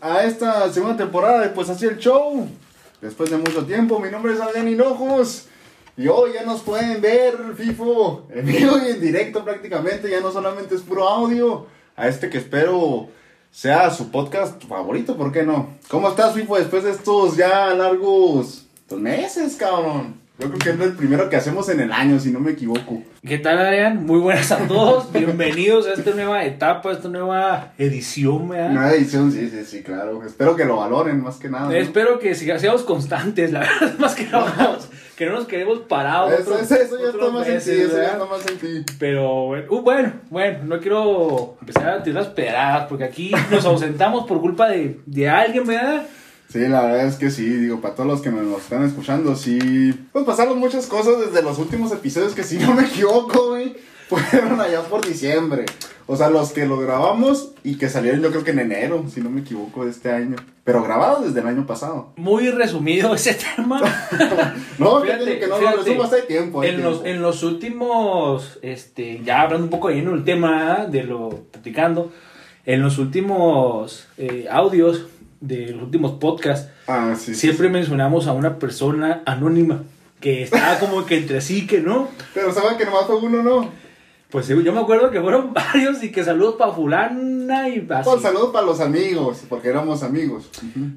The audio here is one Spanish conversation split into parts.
a esta segunda temporada de Pues Así el Show. Después de mucho tiempo, mi nombre es Adrián Hinojos. Y hoy ya nos pueden ver, FIFO, en vivo y en directo prácticamente. Ya no solamente es puro audio. A este que espero sea su podcast favorito, ¿por qué no? ¿Cómo estás, FIFO, después de estos ya largos meses, cabrón? Yo creo que es el primero que hacemos en el año, si no me equivoco. ¿Qué tal, Adrián? Muy buenas a todos. Bienvenidos a esta nueva etapa, a esta nueva edición, ¿verdad? Nueva edición, sí, sí, sí, claro. Espero que lo valoren más que nada. ¿no? Espero que seamos constantes, la verdad, más que nada, que no nos quedemos parados. Eso, otros- eso, eso ya está más en ti, eso ya está más en ti. Pero bueno, uh, bueno, bueno, no quiero empezar a tirar las pedradas, porque aquí nos ausentamos por culpa de, de alguien, ¿verdad? Sí, la verdad es que sí, digo, para todos los que nos están escuchando, sí, pues pasaron muchas cosas desde los últimos episodios que si no me equivoco, güey, fueron allá por diciembre. O sea, los que lo grabamos y que salieron yo creo que en enero, si no me equivoco, de este año. Pero grabados desde el año pasado. Muy resumido ese tema. No, Fíjate, que no fíjate, lo resumo hay tiempo. En los, tiempo. en los últimos, este, ya hablando un poco ahí en el tema de lo platicando, en los últimos eh, audios de los últimos podcasts, Ah, sí. siempre sí. mencionamos a una persona anónima que estaba como que entre sí, que no. Pero saben que nomás fue uno, ¿no? Pues sí, yo me acuerdo que fueron varios y que saludos para fulana y así. Pues saludos para los amigos, porque éramos amigos.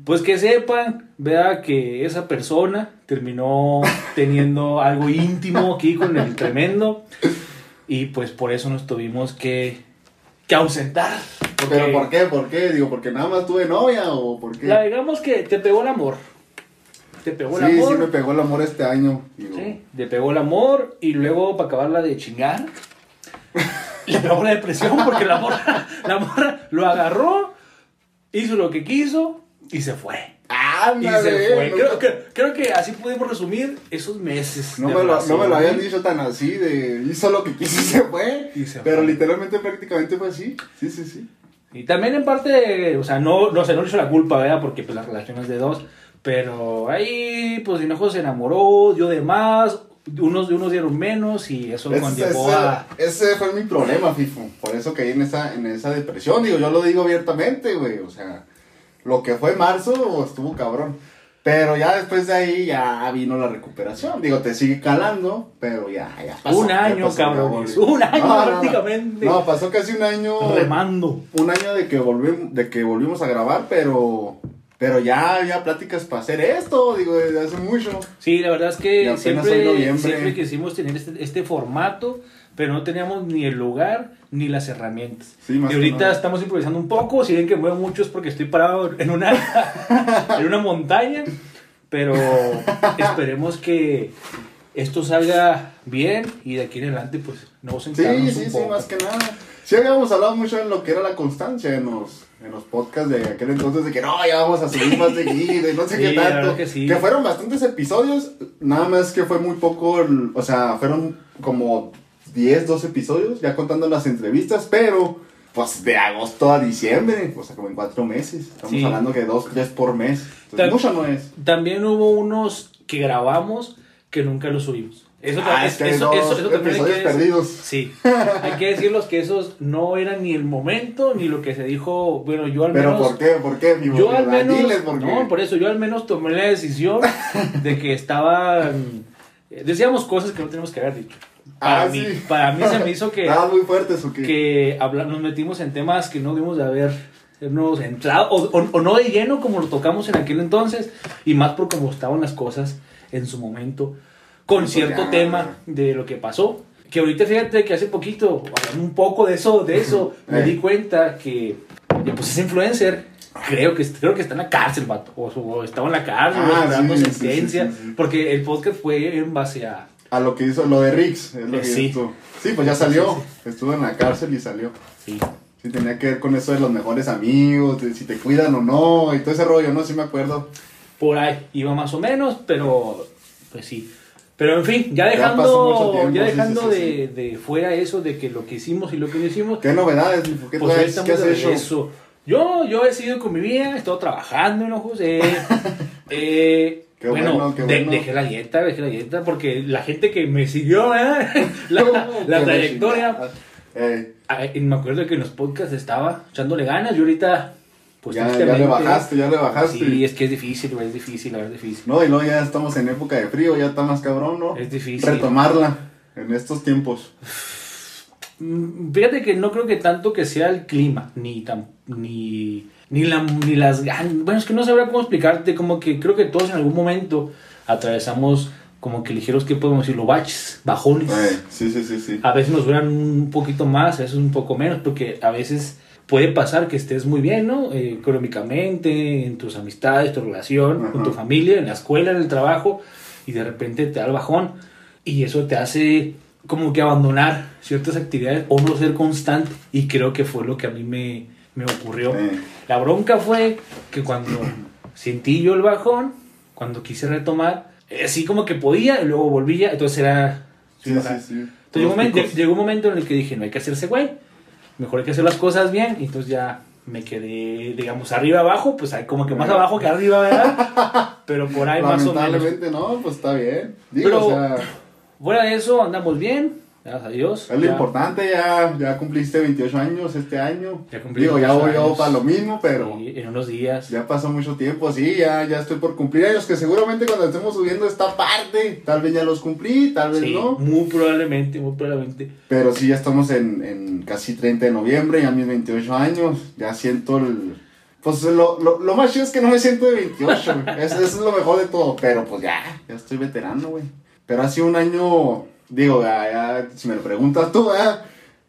Pues que sepan, vea que esa persona terminó teniendo algo íntimo aquí con el tremendo y pues por eso nos tuvimos que, que ausentar. Pero ¿por qué? ¿Por qué? Digo, ¿porque nada más tuve novia o por qué? La digamos que te pegó el amor. Te pegó el Sí, amor. sí me pegó el amor este año. Digo, Sí, te pegó el amor y luego para acabarla de chingar, le pegó la depresión porque la morra, la morra lo agarró, hizo lo que quiso y se fue. Y ¡Ándale! se fue. no, Creo, que, creo que así pudimos resumir esos meses. no me, lo, no me lo habían dicho tan así, de hizo lo que quiso y se fue. Y se pero fue. literalmente prácticamente fue así. Sí, sí, sí. Y también en parte, o sea, no, no sé, no le hizo la culpa, ¿verdad? Porque pues la relación es de dos. Pero ahí, pues Hinojo se enamoró, dio de más, unos, unos dieron menos y eso Ese, conllevó ese- a... ese fue mi problema, Fifo. Por eso caí en esa, en esa depresión. Digo, yo lo digo abiertamente, güey. O sea, lo que fue marzo estuvo cabrón. Pero ya después de ahí ya vino la recuperación. Digo, te sigue calando, pero ya, ya pasó. Un año, pasó, volvió. un año No, no, no. prácticamente. No, pasó casi un año. remando. Un año de que volvimos, de que volvimos a grabar, pero. Pero ya había pláticas para hacer esto, digo, desde hace mucho. Sí, la verdad es que siempre, siempre quisimos tener este, este formato, pero no teníamos ni el lugar ni las herramientas. Sí, más y que ahorita nada. estamos improvisando un poco, si ven que muevo mucho es porque estoy parado en una, en una montaña, pero esperemos que esto salga bien y de aquí en adelante pues nos Sí, centrarnos sí, un sí, poco. más que nada. Sí habíamos hablado mucho en lo que era la constancia en los, en los podcasts de aquel entonces, de que no, ya vamos a subir más seguido y no sé Sí, qué tanto. que sí. fueron bastantes episodios, nada más que fue muy poco, el- o sea, fueron como 10, 12 episodios, ya contando las entrevistas, pero pues de agosto a diciembre, o sea, como en cuatro meses. Estamos Sí. hablando que dos, tres por mes. Entonces, mucho no es. También hubo unos que grabamos que nunca los subimos. Eso, Ah, es eso, eso- eso también hay que perdidos. Sí, hay que decirlos que esos no eran ni el momento ni lo que se dijo. Bueno, yo al Pero menos. ¿por qué? ¿Por qué? mi Yo al menos. Diles por qué. No, por eso yo al menos tomé la decisión de que estaban. eh, Decíamos cosas que no tenemos que haber dicho. Para, Ah, mí, sí. para mí se me hizo que, Estaban muy fuertes o qué? que habla- nos metimos en temas que no debimos de habernos entrado, o, o- o no de lleno como lo tocamos en aquel entonces, y más por cómo estaban las cosas en su momento, con Pues cierto ya. tema de lo que pasó. Que ahorita fíjate que hace poquito, hablando un poco de eso, de eso, me Eh. di cuenta que pues ese influencer, creo que, creo que está en la cárcel, vato, o, o estaba en la cárcel, Ah, esperando sí, sí, sentencia, sí, sí. porque el podcast fue en base a... A lo que hizo, lo de Rix. Es lo Eh, que sí. hizo. Sí, pues ya salió. Estuvo en la cárcel y salió. Sí, Sí, tenía que ver con eso de los mejores amigos, de si te cuidan o no, y todo ese rollo, ¿no? Sí me acuerdo. por ahí iba más o menos, pero pues sí. Pero en fin, ya dejando, tiempo, ya dejando sí, sí, de, de fuera eso de que lo que hicimos y lo que no hicimos, ¿Qué novedades? hijo? ¿Qué, pues traes? ¿Qué has hecho? regreso. Yo, yo he seguido con mi vida, he estado trabajando, ¿no, José? Eh, Qué bueno, bueno, qué de- bueno. dejé la dieta, dejé la dieta, porque la gente que me siguió, ¿eh? la, la trayectoria. Eh, Ay, me acuerdo que en los podcasts estaba echándole ganas. Yo ahorita Pues ya, ya le bajaste, ya le bajaste. Sí, es que es difícil, güey, es difícil, la verdad es difícil. No, y luego ya estamos en época de frío, ya está más cabrón, ¿no? Es difícil. Retomarla en estos tiempos. Mm, Fíjate que no creo que tanto que sea el clima, ni tan, ni, ni, la, ni las gan- Bueno, es que no sabría cómo explicarte, como que creo que todos en algún momento atravesamos como que ligeros, ¿qué podemos decirlo? Baches, bajones. Eh, sí, sí, sí, sí. A veces nos duran un poquito más, a veces un poco menos, porque a veces puede pasar que estés muy bien, ¿no? Eh, económicamente, en tus amistades, tu relación, con tu familia, en la escuela, en el trabajo, y de repente te da el bajón, y eso te hace como que abandonar ciertas actividades o no ser constante, y creo que fue lo que a mí me, me ocurrió. Eh, La bronca fue que cuando sentí yo el bajón, cuando quise retomar, eh, así como que podía, y luego volvía, entonces era... sí, sí, sí. Entonces llegó un, Los momento, picos. llegó un momento en el que dije, no hay que hacerse güey, mejor hay que hacer las cosas bien, y entonces ya me quedé, digamos, arriba abajo, pues hay como que más abajo que arriba, ¿verdad? Pero por ahí más o menos. Lamentablemente no, pues está bien. Digo, Pero- o sea, Fuera de eso, andamos bien, gracias a Dios. es lo Ya- importante, ya, ya cumpliste 28 años este año. Ya cumplí Digo, ya 28 voy yo para lo mismo, pero sí, en unos días. ya pasó mucho tiempo, sí, ya, ya estoy por cumplir años, que seguramente cuando estemos subiendo esta parte, tal vez ya los cumplí, tal vez Sí, no. muy probablemente, muy probablemente. Pero sí, ya estamos en, en casi 30 de noviembre, ya mis 28 años, ya siento el... Pues lo, lo, lo más chido es que no me siento de 28, güey. Eso, eso es lo mejor de todo, pero pues ya, ya estoy veterano, güey. Pero ha sido un año, digo, ya, ya, si me lo preguntas tú, ¿verdad?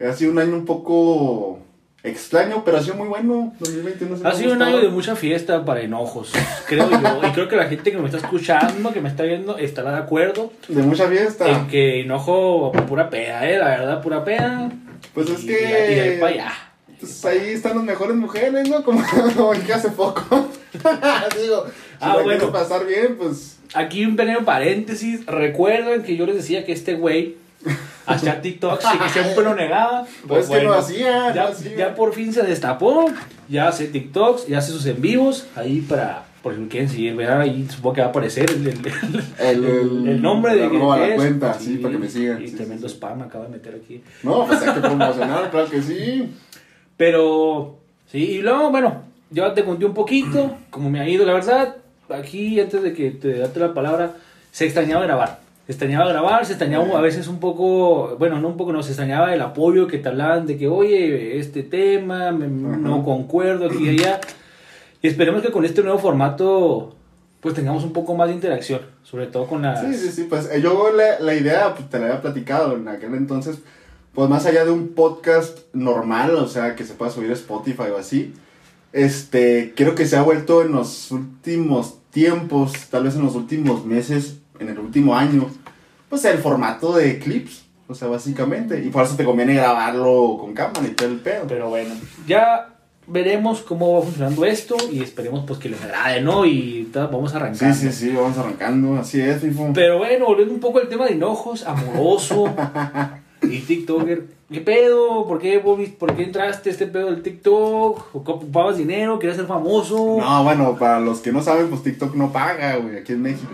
ha sido un año un poco extraño, pero ha sido muy bueno. 2021 sí me Ha sido un año de mucha fiesta para enojos, creo yo. Y creo que la gente que me está escuchando, que me está viendo, estará de acuerdo De mucha fiesta. en que enojo pura peda, ¿eh? La verdad, pura peda. Pues es Y- que- Y de ahí para allá. Pues ahí están las mejores mujeres, ¿no? Como, como que hace poco. Digo, si Ah, bueno. quieres pasar bien, pues... Aquí un pequeño paréntesis. Recuerdan que yo les decía que este güey hacía TikToks y que siempre lo negaba. Pues que no hacía, ya, no hacía. ya por fin se destapó. Ya hace TikToks, ya hace sus en vivos. Ahí para. Por si lo quieren seguir, ¿verdad? Ahí supongo que va a aparecer el, el, El, el- nombre de arroba la es. cuenta, sí, para que me sigan. Y sí, tremendo sí, sí. spam acaba de meter aquí. No, pues hay que promocionar, claro que sí. Pero, sí, y luego, bueno, yo te conté un poquito cómo me ha ido, la verdad. Aquí, antes de que te date la palabra, se extrañaba grabar. Se extrañaba grabar, se extrañaba a veces un poco, bueno, no un poco, no, se extrañaba el apoyo que te hablaban de que, oye, este tema, me- no concuerdo aquí y allá. Y esperemos que con este nuevo formato, pues tengamos un poco más de interacción, sobre todo con las... Sí, sí, sí, pues eh, yo la, la idea, pues te la había platicado en aquel entonces, pues más allá de un podcast normal, o sea, que se pueda subir a Spotify o así, este, creo que se ha vuelto en los últimos tiempos, tal vez en los últimos meses, en el último año, pues el formato de clips, o sea, básicamente, y por eso te conviene grabarlo con cámara y todo el pedo. Pero bueno, ya veremos cómo va funcionando esto y esperemos pues que les agrade, ¿no? Y vamos Sí, arrancando. sí, sí, vamos arrancando, así es, Fifo. Pero bueno, volviendo un poco al tema de enojos, amoroso y TikToker. ¿Qué pedo? ¿Por qué, Bobby? ¿Por qué entraste a este pedo del TikTok? ¿Ocupabas dinero? ¿Querías ser famoso? No, bueno, para los que no saben, pues TikTok no paga, güey, aquí en México.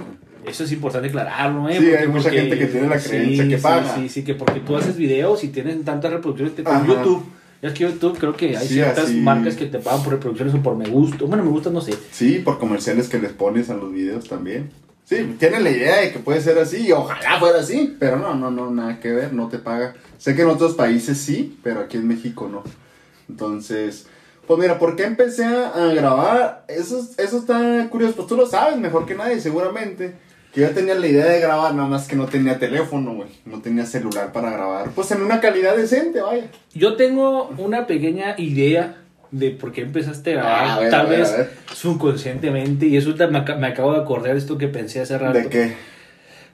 Eso es importante aclararlo, ¿eh? Sí, hay mucha gente que tiene la creencia que paga. Sí, sí, que porque tú haces videos y tienes tantas reproducciones Ajá. YouTube. Ya es que YouTube creo que hay Sí, ciertas así. marcas que te pagan por reproducciones o por me gusta. Bueno, me gusta, no sé. Sí, por comerciales que les pones a los videos también. Sí, tienen la idea de que puede ser así, y ojalá fuera así, pero no, no, no, nada que ver, no te paga. Sé que en otros países sí, pero aquí en México no. Entonces, pues mira, ¿por qué empecé a grabar? Eso, es- eso está curioso, pues tú lo sabes mejor que nadie, seguramente. Que yo tenía la idea de grabar, nada más que no tenía teléfono, güey. No tenía celular para grabar. Pues en una calidad decente, vaya. Yo tengo una pequeña idea de por qué empezaste a grabar, Ah, a ver, tal a ver, vez a subconscientemente, y eso me, me acabo de acordar de esto que pensé hace rato. ¿De qué?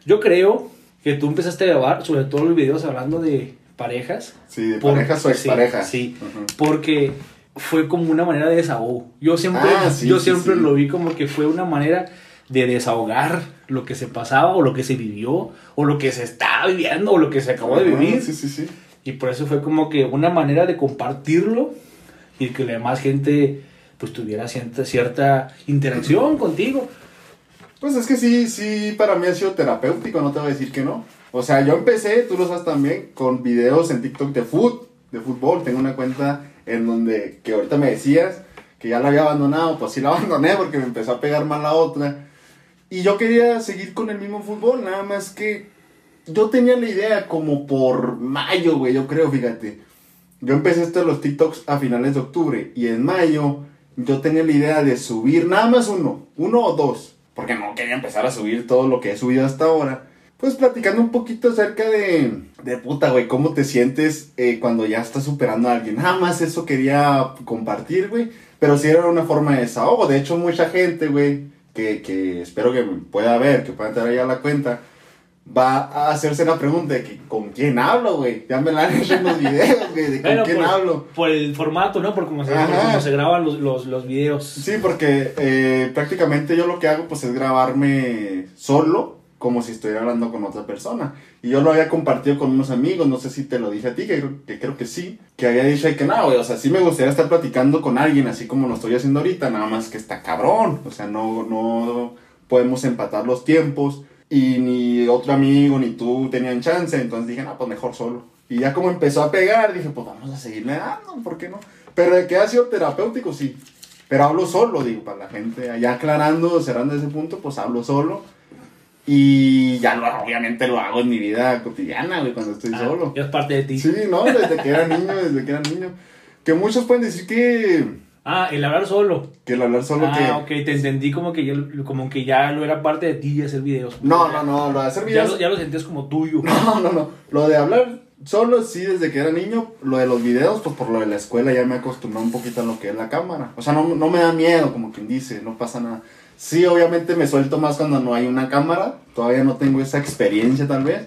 Yo creo que tú empezaste a grabar, sobre todo los videos hablando de parejas. Sí, de por- parejas o sí, exparejas. Sí, porque fue como una manera de desahogo. Yo siempre, Ah, sí, yo sí, siempre sí. lo vi como que fue una manera de desahogar lo que se pasaba o lo que se vivió o lo que se estaba viviendo o lo que se acabó de vivir. Sí, sí, sí. Y por eso fue como que una manera de compartirlo y que la demás gente pues tuviera cierta, cierta interacción contigo. Pues es que sí, sí, para mí ha sido terapéutico, no te voy a decir que no. O sea, yo empecé, tú lo sabes también, con videos en TikTok de foot, de fútbol. Tengo una cuenta en donde, que ahorita me decías, que ya la había abandonado, pues sí la abandoné porque me empezó a pegar mal la otra. Y yo quería seguir con el mismo fútbol, nada más que yo tenía la idea como por mayo, güey, yo creo, fíjate. Yo empecé esto de los TikToks a finales de octubre y en mayo yo tenía la idea de subir nada más uno, uno o dos, porque no quería empezar a subir todo lo que he subido hasta ahora. Pues platicando un poquito acerca de, de puta, güey, cómo te sientes eh, cuando ya estás superando a alguien. Nada más eso quería compartir, güey. Pero sí era una forma de desahogo. De hecho, mucha gente, güey, que, que espero que pueda ver, que pueda entrar ahí a la cuenta, va a hacerse la pregunta de que, con quién hablo, güey. Ya me la han hecho en los videos, güey, de con Bueno, quién por, hablo. por el formato, ¿no? Por cómo se, se graban los, los, los videos. Sí, porque eh, prácticamente yo lo que hago pues es grabarme solo, como si estuviera hablando con otra persona. Y yo lo había compartido con unos amigos, no sé si te lo dije a ti, que, creo- que creo que sí, que había dicho que no, güey, o sea, sí me gustaría estar platicando con alguien así como lo estoy haciendo ahorita, nada más que está cabrón, o sea, no, no podemos empatar los tiempos y ni otro amigo ni tú tenían chance, entonces dije, no, pues mejor solo. Y ya como empezó a pegar, dije, pues vamos a seguirle dando, ¿por qué no? Pero de que ha sido terapéutico, sí. Pero hablo solo, digo, para la gente, allá aclarando, cerrando ese punto, pues hablo solo. Y ya lo, obviamente lo hago en mi vida cotidiana, güey, cuando estoy Ah, solo. es parte de ti. Sí, no, desde que era niño, desde que era niño. Que muchos pueden decir que, Ah, el hablar solo. que el hablar solo que... ah, ok, te entendí como que, ya, como que ya lo era parte de ti hacer videos. No, no, no, lo de hacer Ya videos... lo, ya lo sentías como tuyo. No, no, no. Lo de hablar solo, sí, desde que era niño. Lo de los videos, pues por lo de la escuela ya me acostumbré un poquito a lo que es la cámara. O sea, no, no me da miedo, como quien dice, no pasa nada. Sí, obviamente me suelto más cuando no hay una cámara. Todavía no tengo esa experiencia, tal vez.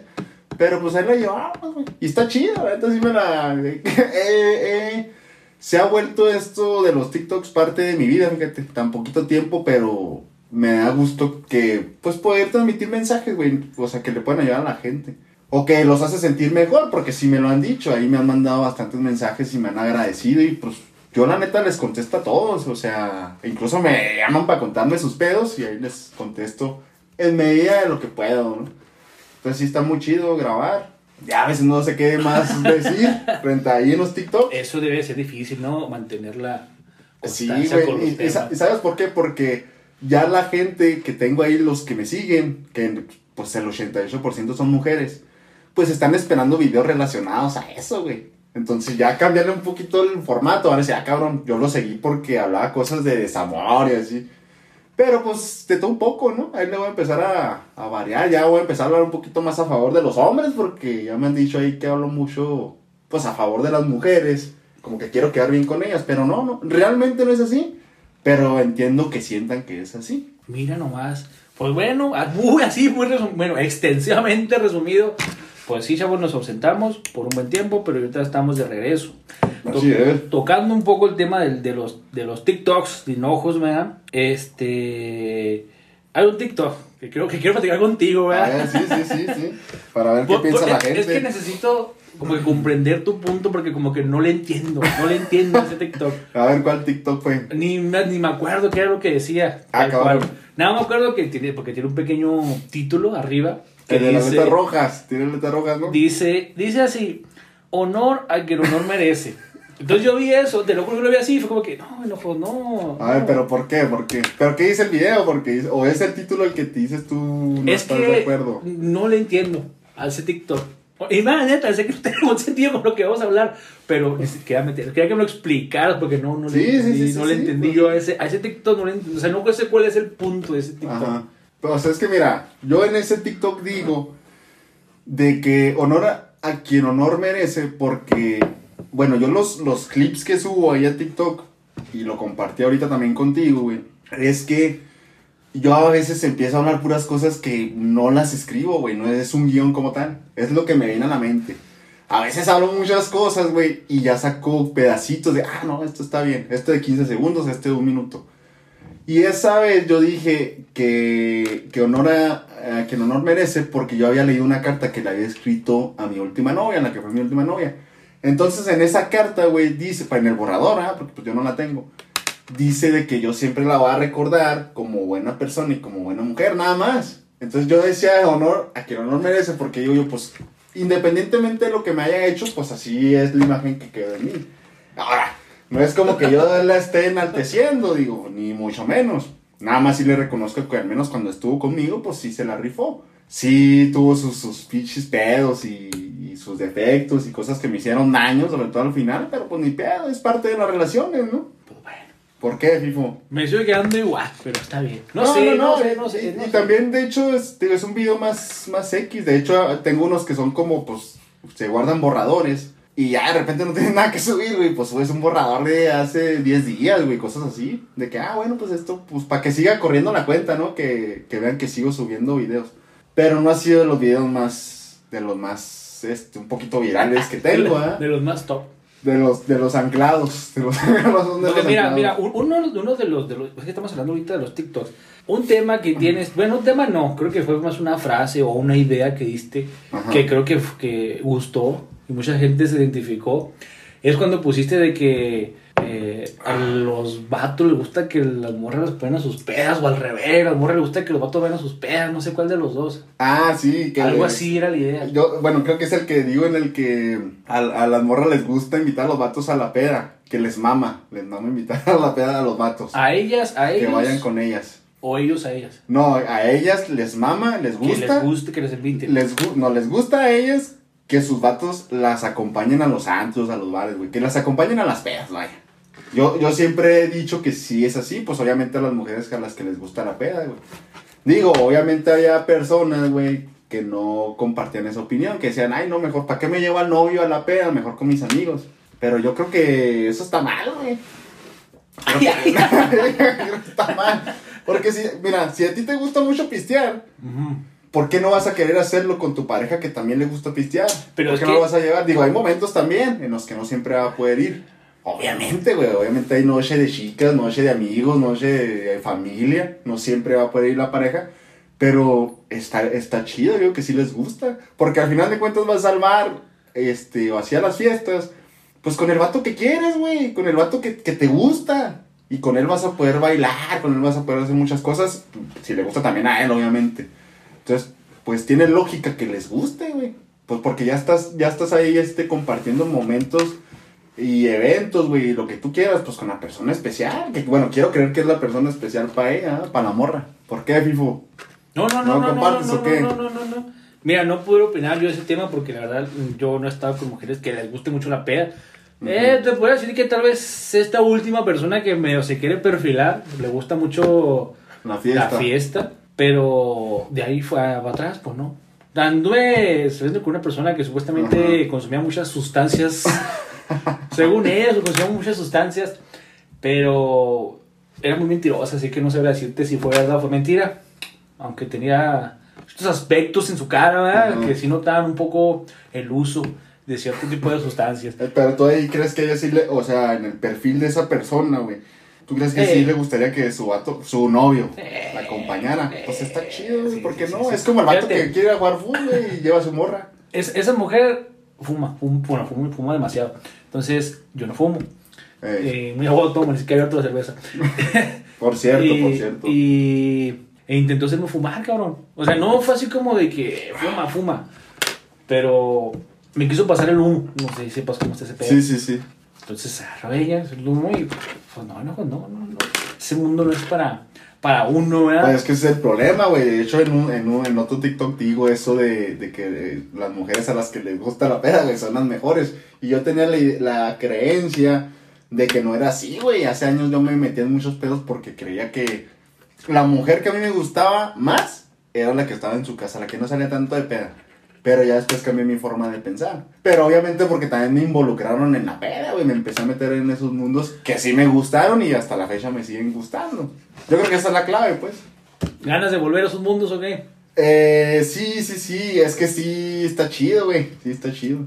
Pero pues ahí la llevamos. Y está chido, neta sí me la... eh, eh, se ha vuelto esto de los TikToks parte de mi vida, fíjate. Tan poquito tiempo, pero me da gusto que, pues, poder transmitir mensajes, güey. O sea, que le puedan ayudar a la gente. O que los hace sentir mejor, porque sí me lo han dicho. Ahí me han mandado bastantes mensajes y me han agradecido. Y pues, yo la neta les contesto a todos. O sea, incluso me llaman para contarme sus pedos y ahí les contesto en medida de lo que puedo, ¿no? Entonces sí está muy chido grabar. Ya a veces no sé qué más decir frente ahí en los TikTok. Eso debe ser difícil, ¿no? Mantener la Sí, güey. y sabes por qué? Porque ya la gente que tengo ahí, los que me siguen, que pues el 88% son mujeres, pues están esperando videos relacionados a eso, güey. Entonces ya cambiarle un poquito el formato. Ahora sí, ah, cabrón, yo lo seguí porque hablaba cosas de desamor y así. Pero pues de todo un poco, ¿no? Ahí le voy a empezar a, a variar. Ya voy a empezar a hablar un poquito más a favor de los hombres porque ya me han dicho ahí que hablo mucho, pues a favor de las mujeres. Como que quiero quedar bien con ellas. Pero no, no. Realmente no es así. Pero entiendo que sientan que es así. Mira nomás. Pues bueno, ah, muy así, muy bueno, extensivamente resumido. Pues sí, chavos, nos ausentamos por un buen tiempo, pero ahorita estamos de regreso. Así es. Tocando un poco el tema de, los, de los TikToks de enojos, ¿verdad? Este. Hay un TikTok que creo que quiero platicar contigo, ¿verdad? ver, sí, sí, sí, sí. Para ver qué Por- piensa por- la es- gente. Es que necesito como que comprender tu punto porque como que no le entiendo, no le entiendo ese TikTok. A ver cuál TikTok fue. Ni, me- ni me acuerdo qué era lo que decía. Ah. Nada me acuerdo que tiene, porque tiene un pequeño título arriba. Que El de las letras rojas. Tiene letras rojas, ¿no? dice, dice así, honor a quien honor merece. Entonces yo vi eso, te lo juro que lo vi así, fue como que, no, enojo, no. A ver, no". pero ¿por qué? ¿Por qué? ¿Pero qué dice el video? Porque ¿O es el título el que te dices tú no es estás que de acuerdo? no le entiendo a ese TikTok. Y más, neta, sé que no tiene sentido con lo que vamos a hablar, pero quería, meter- quería que me lo explicaras porque no, no le sí, entendí, sí, sí, no le entendí pues. yo a ese, a ese TikTok, no le ent- o sea, no sé cuál es el punto de ese TikTok. Ajá. O sea, es que mira, yo en ese TikTok digo de que honor a, quien honor merece porque, bueno, yo los, los clips que subo ahí a TikTok y lo compartí ahorita también contigo, güey, es que yo a veces empiezo a hablar puras cosas que no las escribo, güey, no es un guion como tal, es lo que me viene a la mente. A veces hablo muchas cosas, güey, y ya saco pedacitos de, ah, no, esto está bien, esto de 15 segundos, este de un minuto. Y esa vez yo dije que, que honor a, a quien honor merece porque yo había leído una carta que le había escrito a mi última novia, la que fue mi última novia. Entonces en esa carta, güey, dice, en el borrador, ¿ah? porque pues yo no la tengo, dice de que yo siempre la voy a recordar como buena persona y como buena mujer, nada más. Entonces yo decía honor a quien honor merece porque digo yo, pues independientemente de lo que me haya hecho, pues así es la imagen que quedó en mí. Ahora, No es como que yo la esté enalteciendo, digo, ni mucho menos. Nada más sí le reconozco que al menos cuando estuvo conmigo, pues sí se la rifó. Sí tuvo sus, sus pinches pedos y, y sus defectos y cosas que me hicieron daño, sobre todo al final, pero pues ni pedo, es parte de las relaciones, ¿no? Pues bueno. ¿Por qué, Fifo? Me estoy quedando igual, pero está bien. No, sé, no, sé, no sé. Y, no y sé. también, de hecho, es, digo, es un video más, más X. De hecho, tengo unos que son como, pues, se guardan borradores. Y ya de repente no tienen nada que subir, güey. Pues subes un borrador de hace 10 días, güey. Cosas así. De que, ah, bueno, pues esto, pues para que siga corriendo la cuenta, ¿no? Que, que vean que sigo subiendo videos. Pero no ha sido de los videos más, de los más, este, un poquito virales que tengo, ¿ah? De los más top. De los, de los anclados. De los, de Porque los mira, anclados. mira, un- uno, uno de los, de los, es que estamos hablando ahorita de los TikToks. Un tema que tienes, bueno, un tema no, creo que fue más una frase o una idea que diste Ajá. que creo que, que gustó y mucha gente se identificó. Es cuando pusiste de que eh, a los vatos les gusta que las morras les ponen a sus pedas o al revés, a las morras les gusta que los vatos vean a sus pedas, no sé cuál de los dos. Ah, sí. Que Algo así era la idea. Yo, bueno, creo que es el que digo en el que a, a las morras les gusta invitar a los vatos a la peda. Que les mama, les mama invitar a la peda a los vatos. A ellas, a que ellos vayan con ellas. o ellos a ellas. No, a ellas les mama, les Que gusta. les guste, que les inviten. les no, les gusta a ellas que sus vatos las acompañen a los antros, a los bares, güey. Que las acompañen a las pedas, vaya. Yo, yo siempre he dicho que si es así, pues obviamente a las mujeres a las que les gusta la peda, güey. Digo, obviamente había personas, güey, que no compartían esa opinión, que decían, ay, no, mejor, ¿para qué me llevo al novio a la peda? Mejor con mis amigos. Pero yo creo que eso está mal, güey. Ay, ay, Creo que está mal. Porque si, mira, si a ti te gusta mucho pistear, Ujú. ¿Por qué no vas a querer hacerlo con tu pareja que también le gusta pistear? Pero ¿Por qué que- no lo vas a llevar? Digo, hay momentos también en los que no siempre va a poder ir. Obviamente, güey, obviamente hay noche de chicas, noche de amigos, noche de familia, no siempre va a poder ir la pareja, pero está, está chido, digo, que sí les gusta, porque al final de cuentas vas al bar, este, o hacia las fiestas, pues con el vato que quieres, güey, con el vato que, que te gusta, y con él vas a poder bailar, con él vas a poder hacer muchas cosas, si le gusta también a él, obviamente. Entonces, pues tiene lógica que les guste, güey. Pues porque ya estás, ya estás ahí este, compartiendo momentos y eventos, güey, lo que tú quieras, pues con la persona especial. Que bueno, quiero creer que es la persona especial para ella, para la morra. ¿Por qué, Fifo? No, no, no, ¿No no, no, no, compartes no, o qué? no, no, no, no. Mira, no puedo opinar yo de ese tema porque la verdad yo no he estado con mujeres que les guste mucho la peda. Eh, te puedo decir que tal vez esta última persona que medio se quiere perfilar le gusta mucho La fiesta. la fiesta, pero de ahí fue a- atrás, pues no. Anduve saliendo con una persona que supuestamente consumía muchas sustancias, según ellos, consumía muchas sustancias, pero era muy mentirosa, así que no sabría decirte si fue verdad o fue mentira. Aunque tenía estos aspectos en su cara, ¿verdad? Ajá. Que sí notaban un poco el uso de cierto tipo de sustancias. Eh, Pero tú ahí crees que ella sí le, o sea, en el perfil de esa persona, güey. ¿Tú crees que Eh. sí le gustaría que su vato, su novio, Eh, la acompañara? eh, Pues está chido, güey, sí, ¿por qué sí, no? sí, es sí. como el vato Fíjate. que quiere jugar fútbol y lleva a su morra. Es, esa mujer fuma, fuma, bueno, fuma, fuma demasiado. Entonces, yo no fumo. Eh, Eh, muy aguado tomo, ni siquiera abierto la cerveza. por cierto, y, por cierto. y- e intentó hacerme fumar, cabrón. O sea, no fue así como de que fuma, fuma. Pero me quiso pasar el humo. No sé si sepas cómo está ese pedo. Sí, sí, sí. Entonces agarró ella el humo y pues no, no, no, no. Ese mundo no es para, para uno, ¿verdad? Pues es que ese es el problema, güey. De hecho, en, un, en, un, en otro TikTok digo eso de, de que las mujeres a las que les gusta la peda, güey, son las mejores. Y yo tenía la creencia de que no era así, güey. Hace años yo me metía en muchos pedos porque creía que la mujer que a mí me gustaba más era la que estaba en su casa, la que no salía tanto de peda. Pero ya después cambié mi forma de pensar. Pero obviamente porque también me involucraron en la peda, güey. Me empecé a meter en esos mundos que sí me gustaron y hasta la fecha me siguen gustando. Yo creo que esa es la clave, pues. ¿Ganas de volver a esos mundos o qué? Eh, sí, sí, sí, es que sí está chido, güey. Sí está chido.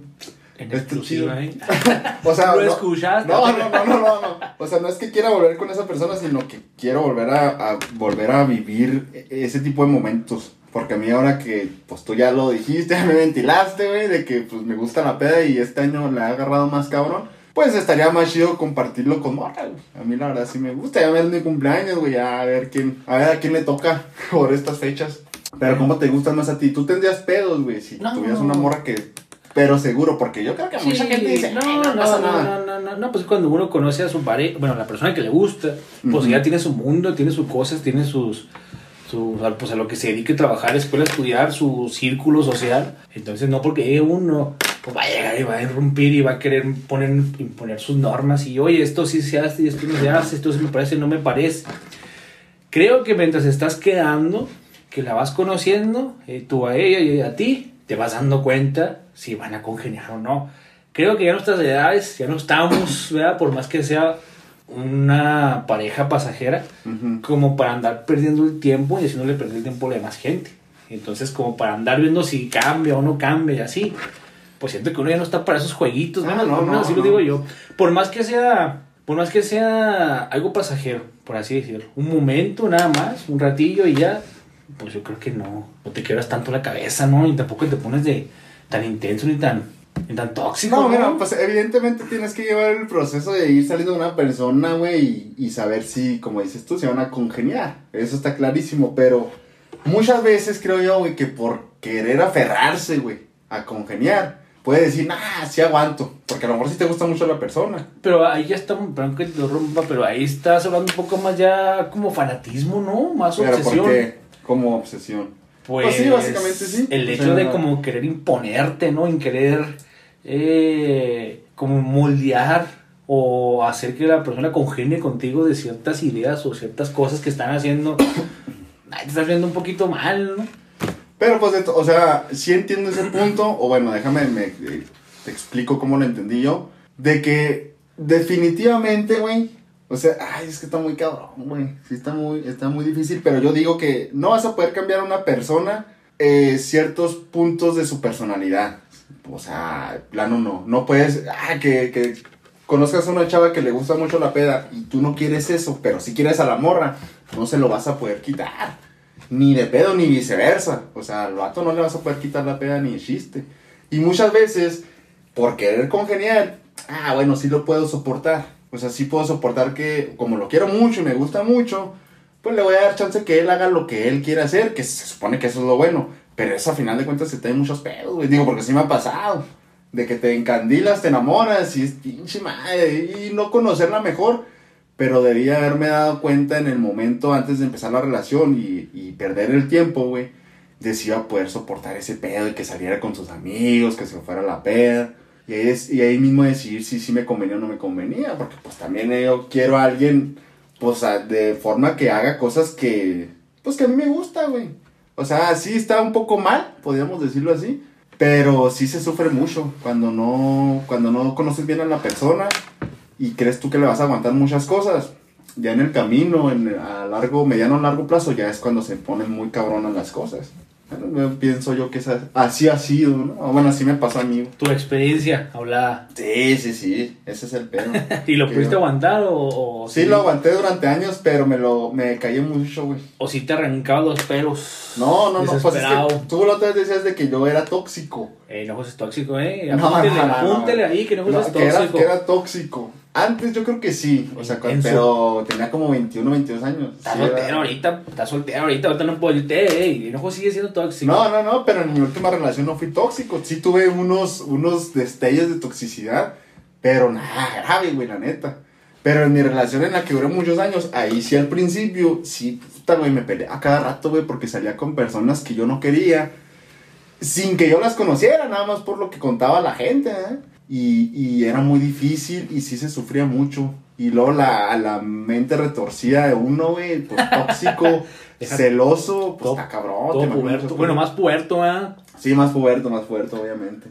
En Está exclusiva, ¿eh? O sea, ¿Lo no, escuchaste? no, no, no, no, no, no. O sea, no es que quiera volver con esa persona, sino que quiero volver a, a volver a vivir e- ese tipo de momentos. Porque a mí ahora que, pues tú ya lo dijiste, ya me ventilaste, güey, de que pues me gusta la peda y este año la he agarrado más cabrón. Pues estaría más chido compartirlo con morra, güey. A mí la verdad sí me gusta, ya es mi cumpleaños, güey, a ver quién, a ver a quién le toca por estas fechas. Pero ¿cómo te gustan más a ti? Tú tendrías pedos, güey, si No. tuvieras una morra que pero seguro, porque yo creo que mucha Sí, gente dice, no, "Ay, no, no, pasa no, nada. no, no, no, no, pues cuando uno conoce a su pareja, bueno, la persona que le gusta, pues Ujú. ya tiene su mundo, tiene sus cosas, tiene sus, sus, pues a lo que se dedique a trabajar, escuela, estudiar, su círculo social. Entonces no porque llegue uno, pues va a llegar y va a irrumpir y va a querer poner, imponer sus normas y oye, esto sí se hace y esto no se hace, esto sí me parece, no me parece. Creo que mientras estás quedando, que la vas conociendo, eh, tú a ella y a ti, te vas dando cuenta si van a congeniar o no. Creo que ya nuestras edades, ya no estamos, ¿verdad? Por más que sea una pareja pasajera, como para andar perdiendo el tiempo y haciéndole perder el tiempo a la demás gente. Entonces, como para andar viendo si cambia o no cambia y así, pues siento que uno ya no está para esos jueguitos, Ah, ¿no? no, no, así no. lo digo yo. Por más que sea, por más que sea algo pasajero, por así decirlo, un momento nada más, un ratillo y ya, pues yo creo que no, no te quebras tanto la cabeza, ¿no? Y tampoco te pones de tan intenso ni tan, tan tóxico, No, mira, pues evidentemente tienes que llevar el proceso de ir saliendo de una persona, güey, y, y saber si, como dices tú, se van a congeniar. Eso está clarísimo, pero muchas veces creo yo, güey, que por querer aferrarse, güey, a congeniar, puede decir, nah, sí aguanto, porque a lo mejor sí te gusta mucho la persona. Pero ahí ya está, perdón que lo rompa, pero ahí estás hablando un poco más ya como fanatismo, ¿no? Más Pero obsesión. porque, como obsesión. Pues, Pues sí, básicamente sí. El O hecho sea, de como querer imponerte, ¿no? En querer eh, como moldear o hacer que la persona congenie contigo de ciertas ideas o ciertas cosas que están haciendo. Te estás viendo un poquito mal, ¿no? Pero pues, o sea, sí entiendo ese punto, o bueno, déjame, me, eh, te explico cómo lo entendí yo, de que definitivamente, güey, o sea, ay, es que está muy cabrón, güey, sí está muy, está muy difícil, pero yo digo que no vas a poder cambiar a una persona eh, ciertos puntos de su personalidad, o sea, plano no, no puedes, ah, que, que conozcas a una chava que le gusta mucho la peda y tú no quieres eso, pero si quieres a la morra, no se lo vas a poder quitar. Ni de pedo ni viceversa. O sea, al vato no le vas a poder quitar la peda ni el chiste. Y muchas veces, por querer congeniar, ah, bueno, sí lo puedo soportar. O sea, sí puedo soportar que, como lo quiero mucho y me gusta mucho, pues le voy a dar chance que él haga lo que él quiera hacer, que se supone que eso es lo bueno. Pero eso a final de cuentas se te da muchos pedos, güey. Digo, porque sí me ha pasado. De que te encandilas, te enamoras y es pinche madre. Y no conocerla mejor. Pero debía haberme dado cuenta en el momento antes de empezar la relación y, y perder el tiempo, güey. De si iba a poder soportar ese pedo y que saliera con sus amigos, que se fuera a la peda. Y ahí, es- y ahí mismo decidir si sí me convenía o no me convenía. Porque pues también yo quiero a alguien, pues a- de forma que haga cosas que, pues que a mí me gusta, güey. O sea, sí está un poco mal, podríamos decirlo así. Pero sí se sufre mucho cuando no, cuando no conoces bien a la persona y crees tú que le vas a aguantar muchas cosas. Ya en el camino, en, a largo, mediano o largo plazo, ya es cuando se ponen muy cabronas las cosas. Pienso yo que esa- así ha sido, ¿no? O Bueno, así me pasó a mí. Tu experiencia hablada. Sí, sí, sí, ese es el pedo. ¿Y lo pudiste yo- aguantar o, o Sí, lo aguanté durante años, pero me lo me caí mucho, güey. o si te arrancaba los pelos? No, no, no, pues es que tú la otra vez decías de que yo era tóxico. Eh, no es tóxico, eh. No, Apúntele, no, no, no. apúntele ahí que no No, es que, era, tóxico. que era tóxico. Antes yo creo que sí, o sea, cuando- pero tenía como 21, 22 años. Está Sí, soltero era- ahorita, está soltero ahorita, ahorita no puedo irte. Y enojo sigue siendo tóxico. No, no, no, pero en mi última relación no fui tóxico. Sí tuve unos, unos destellos de toxicidad, pero nada grave, güey, la neta. Pero en mi relación en la que duré muchos años, ahí sí al principio, sí, puta, güey, me peleé a cada rato, güey, porque salía con personas que yo no quería, sin que yo las conociera, nada más por lo que contaba la gente, ¿eh? Y, y era muy difícil y sí se sufría mucho. Y luego la, la mente retorcida de uno, güey, pues tóxico, celoso, pues está cabrón. Todo te puberto. Bueno, más puerto, ah. Sí, más puberto, más fuerte, obviamente.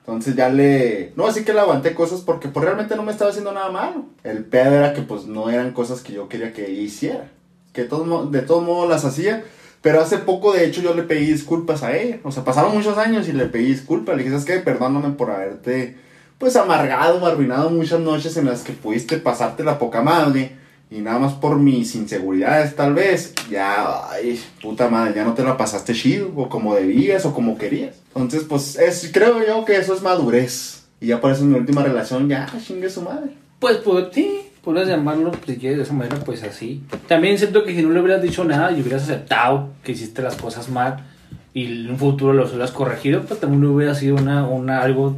Entonces ya le... No, así que le aguanté cosas porque pues realmente no me estaba haciendo nada malo. El pedo era que pues no eran cosas que yo quería que ella hiciera. Que de todos, de todos modos las hacía. Pero hace poco, de hecho, yo le pedí disculpas a ella. O sea, pasaron muchos años y le pedí disculpas. Le dije, ¿sabes qué? Perdóname por haberte, pues, amargado, arruinado muchas noches en las que pudiste pasarte la poca madre. Y nada más por mis inseguridades, tal vez. Ya, ay, puta madre, ya no te la pasaste chido. O como debías o como querías. Entonces, pues, es, creo yo que eso es madurez. Y ya por eso mi última relación, ya, chingue su madre. Pues, pues, sí, puedes llamarlo, si quieres, de esa manera, pues así. También siento que si no le hubieras dicho nada y hubieras aceptado que hiciste las cosas mal, y en un futuro lo hubieras corregido, pues también hubiera sido una, una algo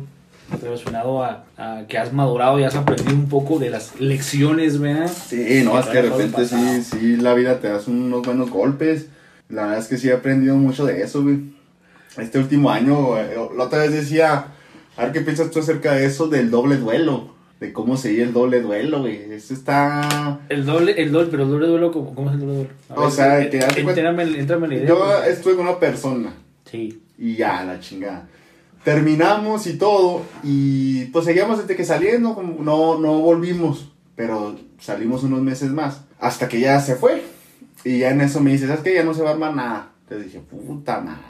relacionado a, a que has madurado y has aprendido un poco de las lecciones, ¿verdad? Sí, no, es que de repente sí, sí, la vida te das unos buenos golpes. La verdad es que sí he aprendido mucho de eso, güey. Este último año, eh, la otra vez decía, a ver qué piensas tú acerca de eso del doble duelo. De cómo seguir el doble duelo, güey. Eso está... El doble, el doble, pero el doble duelo, ¿cómo, cómo es el doble duelo? A O ver, sea, que entrame, entrame en la idea. Yo estuve con una persona Sí. y ya, la chingada. Terminamos y todo, y pues seguíamos desde que saliendo, no, no volvimos, pero salimos unos meses más, hasta que ya se fue. Y ya en eso me dice, ¿sabes qué? Ya no se va a armar nada. Entonces dije, puta madre.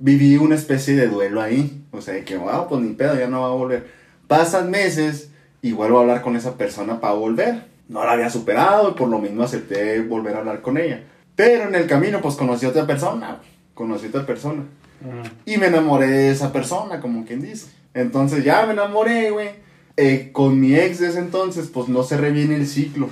Viví una especie de duelo ahí, o sea, de que, wow, pues ni pedo, ya no va a volver. Pasan meses y vuelvo a hablar con esa persona para volver. No la había superado y por lo mismo acepté volver a hablar con ella. Pero en el camino, pues conocí a otra persona, conocí a otra persona. Mm. Y me enamoré de esa persona, como quien dice. Entonces ya me enamoré, güey. Eh, con mi ex de ese entonces, pues no cerré bien el ciclo.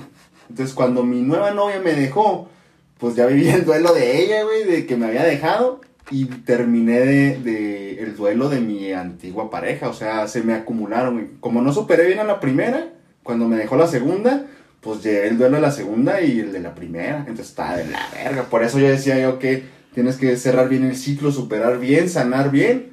Entonces cuando mi nueva novia me dejó, pues ya viví el duelo de ella, güey, de que me había dejado. Y terminé de, de el duelo de mi antigua pareja. O sea, se me acumularon. Como no superé bien a la primera, cuando me dejó la segunda, pues llevé el duelo de la segunda y el de la primera. Entonces estaba de la verga. Por eso yo decía yo que tienes que cerrar bien el ciclo, superar bien, sanar bien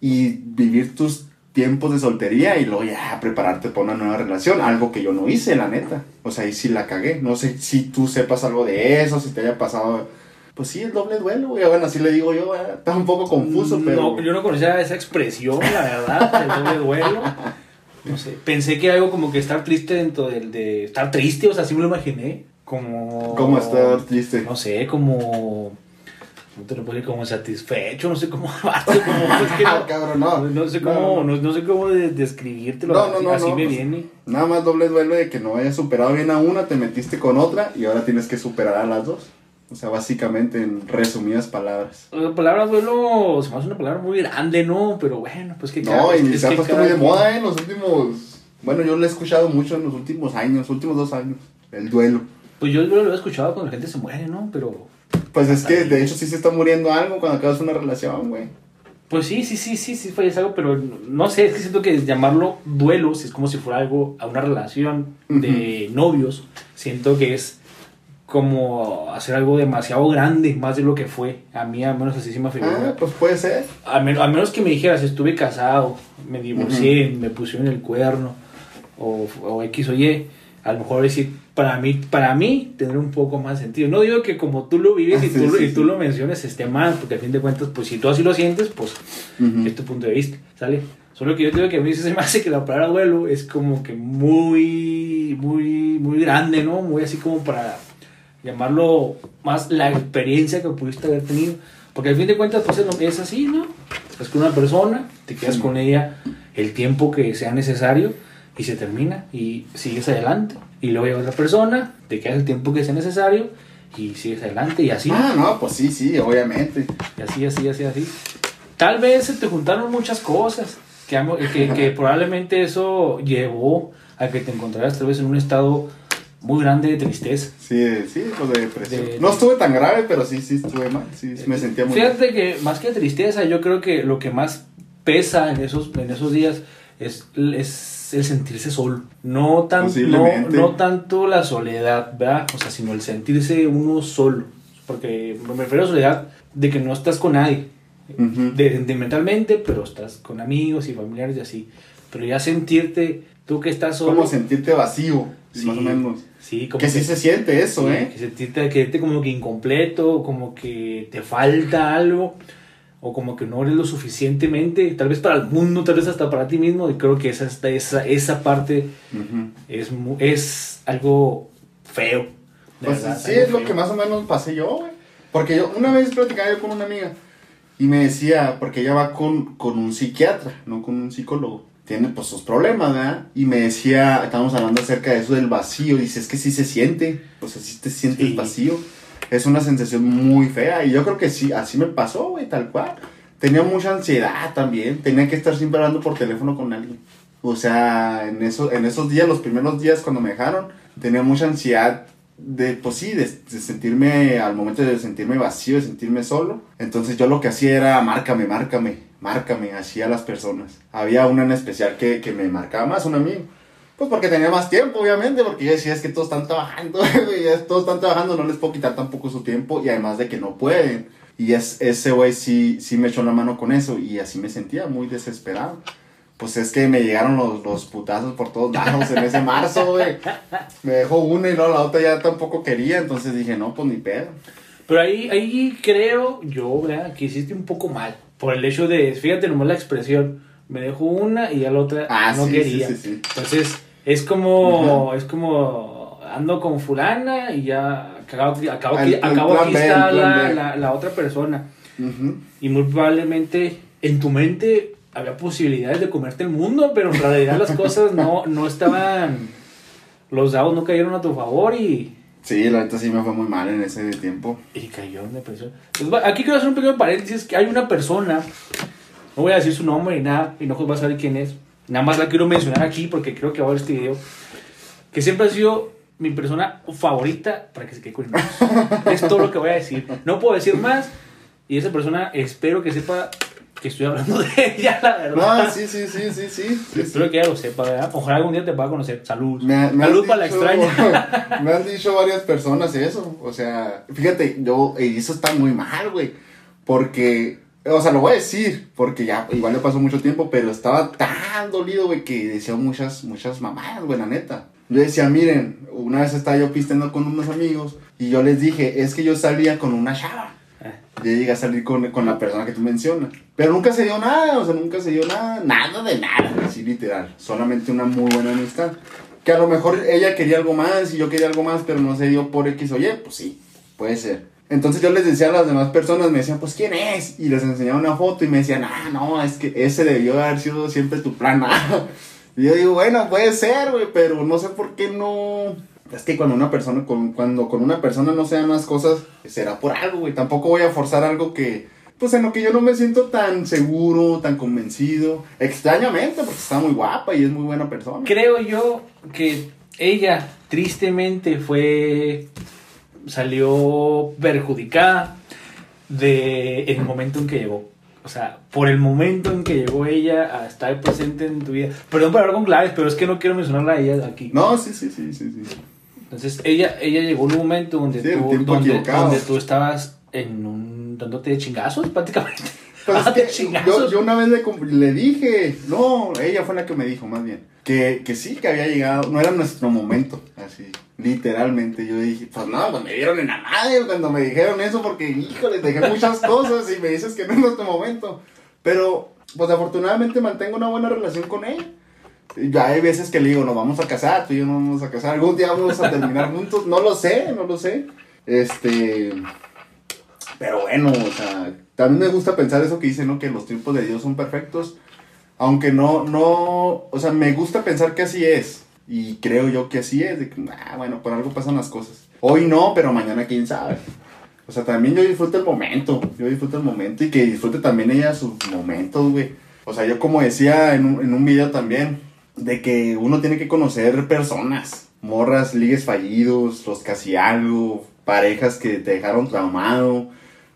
y vivir tus tiempos de soltería y luego ya prepararte para una nueva relación. Algo que yo no hice, la neta. O sea, ahí sí la cagué. No sé si tú sepas algo de eso, si te haya pasado. Pues sí, el doble duelo, güey. Bueno, así le digo yo. eh, Está un poco confuso, pero. No, yo no conocía esa expresión, la verdad, el doble duelo. No sé, pensé que era algo como que estar triste dentro del de estar triste, o sea, así me lo imaginé. Como. ¿Cómo estar triste? No sé, como. No te lo puedo decir, como satisfecho, no sé cómo. como, es que Ah, no, cabrón, no. no sé cómo, no, no sé cómo de- describírtelo. No, no, no, así no, me pues, viene. Nada más doble duelo de que no hayas superado bien a una, te metiste con otra y ahora tienes que superar a las dos. O sea, básicamente en resumidas palabras. La palabra duelo se me hace una palabra muy grande, ¿no? Pero bueno, pues que No, cada- y se ha puesto muy de moda ¿eh? en los últimos. Bueno, yo lo he escuchado mucho en los últimos años, últimos dos años. El duelo. Pues yo el duelo lo he escuchado cuando la gente se muere, ¿no? Pero. Pues es que de hecho sí se está muriendo algo cuando acabas una relación, güey. Pues sí, sí, sí, sí, sí, falles algo, pero no sé, es que siento que llamarlo duelo, si es como si fuera algo a una relación de novios, siento que es como hacer algo demasiado grande, más de lo que fue. A mí, al menos así sí me Ah, figura. pues puede ser. A, men- a menos que me dijeras, estuve casado, me divorcié, me pusieron el cuerno, o, o X o Y, a lo mejor decir, para mí, para mí, tendría un poco más sentido. No digo que como tú lo vives y, Ah, sí, tú, sí, y tú sí. lo menciones esté mal, porque a fin de cuentas, pues si tú así lo sientes, pues es tu punto de vista, ¿sale? Solo que yo digo que a mí se me hace que la palabra duelo es como que muy, muy, muy grande, ¿no? Muy así como para llamarlo más la experiencia que pudiste haber tenido. Porque al fin de cuentas, pues es, lo- es así, ¿no? Estás con una persona, te quedas Sí. con ella el tiempo que sea necesario y se termina y sigues adelante. Y luego llega otra persona, te quedas el tiempo que sea necesario y sigues adelante y así. Ah, no, pues sí, sí, obviamente. Y así, así, así, así. Tal vez se te juntaron muchas cosas que, que, que probablemente eso llevó a que te encontraras tal vez en un estado muy grande de tristeza. Sí, sí, pues de depresión. De- No estuve tan grave, pero sí, sí estuve mal. Sí, me sentía muy mal. Fíjate que más que tristeza, yo creo que lo que más pesa en esos, en esos días es, es el sentirse solo. No, tan, no, no tanto la soledad, ¿verdad? O sea, sino el sentirse uno solo. Porque me refiero a soledad de que no estás con nadie. Ujú. de, de mentalmente, pero estás con amigos y familiares y así. Pero ya sentirte, tú que estás solo. Como sentirte vacío, Sí, más o menos. Sí, como Que sí se siente eso, sí, ¿eh? Que sentirte, quedarte como que incompleto, como que te falta algo, o como que no eres lo suficientemente, tal vez para el mundo, tal vez hasta para ti mismo. Y creo que esa, esa, esa parte es, es algo feo. Pues verdad, sí, es lo que más o menos pasé yo, güey. Porque yo una vez platicaba yo con una amiga y me decía, porque ella va con, con un psiquiatra, no con un psicólogo. Tiene pues sus problemas, ¿verdad? Y me decía, estábamos hablando acerca de eso del vacío. Dice, es que sí se siente, o sea, sí te sientes Sí. vacío. Es una sensación muy fea y yo creo que sí, así me pasó, güey, tal cual. Tenía mucha ansiedad también, tenía que estar siempre hablando por teléfono con alguien. O sea, en, eso, en esos días, los primeros días cuando me dejaron, tenía mucha ansiedad de, pues sí, de, sentirme, al momento de sentirme vacío, de sentirme solo. Entonces yo lo que hacía era, márcame, márcame, márcame, así a las personas. Había una en especial que, que me marcaba más, un amigo. Pues porque tenía más tiempo, obviamente, porque yo decía, es que todos están trabajando, todos están trabajando, no les puedo quitar tampoco su tiempo, y además de que no pueden. Y es, ese güey sí, sí me echó la mano con eso, y así me sentía muy desesperado. Pues es que me llegaron los, los putazos por todos lados en ese marzo, güey. Me dejó una y luego la otra ya tampoco quería, entonces dije, no, pues ni pedo. Pero ahí, ahí creo yo, ¿verdad? Que hiciste un poco mal. Por el hecho de, fíjate nomás la expresión, me dejó una y a la otra Ah, no sí, quería. sí, sí, sí. Entonces, es como, es como, ando con fulana y ya acabo, acabo, El- aquí, el acabo plan aquí B, el está la, la, la otra persona. Ujú. Y muy probablemente en tu mente había posibilidades de comerte el mundo, pero en realidad las cosas no, no estaban, los dados no cayeron a tu favor y, Sí, la neta sí me fue muy mal en ese tiempo. y cayó en depresión. Pues, aquí quiero hacer un pequeño paréntesis, que hay una persona, no voy a decir su nombre ni nada, y no va a saber quién es, nada más la quiero mencionar aquí porque creo que va a ver este video, que siempre ha sido mi persona favorita para que se quede con. Es todo lo que voy a decir. No puedo decir más, y esa persona espero que sepa que estoy hablando de ella, la verdad. No, sí, sí, sí, sí, sí. sí, sí. Espero que ella lo sepa, ¿verdad? Ojalá algún día te pueda conocer. Salud. Me, Salud para la extraña. me han dicho varias personas eso. O sea, fíjate, yo, y eso está muy mal, güey. Porque, o sea, lo voy a decir, porque ya igual le pasó mucho tiempo, pero estaba tan dolido, güey, que decía muchas, muchas mamadas, güey, la neta. Yo decía, miren, una vez estaba yo pisteando con unos amigos y yo les dije, es que yo salía con una chava. Yo llegué a salir con, con la persona que tú mencionas. Pero nunca se dio nada, o sea, nunca se dio nada, nada de nada, así literal. Solamente una muy buena amistad. Que a lo mejor ella quería algo más y yo quería algo más, pero no se dio por X o Y, pues sí, puede ser. Entonces yo les decía a las demás personas, me decían, pues ¿quién es? Y les enseñaba una foto y me decían, ah, no, es que ese debió haber sido siempre tu plan. Y yo digo, bueno, puede ser, güey, pero no sé por qué no... Es que cuando una persona, con, cuando con una persona no se dan las cosas, será por algo, güey. Tampoco voy a forzar algo que, pues en lo que yo no me siento tan seguro, tan convencido. Extrañamente, porque está muy guapa y es muy buena persona. Creo yo que ella tristemente fue salió perjudicada de el momento en que llegó. O sea, por el momento en que llegó ella a estar presente en tu vida. Perdón por hablar con claves, pero es que no quiero mencionarla a ella aquí. No, sí, sí, sí, sí, sí. Entonces, ella, ella llegó en un momento donde, Sí, tú, donde, donde tú estabas en un, dándote de chingazos, prácticamente. Pues es Dándote que yo, yo una vez le, le dije, no, ella fue la que me dijo más bien, que, que sí, que había llegado, no era nuestro momento, así, literalmente. Yo dije, pues no, pues me dieron en la madre cuando me dijeron eso, porque, híjole, dejé muchas cosas y me dices que no es nuestro momento. Pero, pues afortunadamente mantengo una buena relación con ella. Ya hay veces que le digo, nos vamos a casar, tú y yo nos vamos a casar, algún día vamos a terminar juntos, no lo sé, no lo sé. Este, pero bueno, o sea, también me gusta pensar eso que dicen, ¿no? Que los tiempos de Dios son perfectos. Aunque no, no, o sea, me gusta pensar que así es. Y creo yo que así es, de que, ah, bueno, por algo pasan las cosas. Hoy no, pero mañana quién sabe. O sea, también yo disfruto el momento, yo disfruto el momento y que disfrute también ella sus momentos, güey. O sea, yo como decía en un, en un video también, de que uno tiene que conocer personas, morras, ligues fallidos, los casi algo, parejas que te dejaron traumado,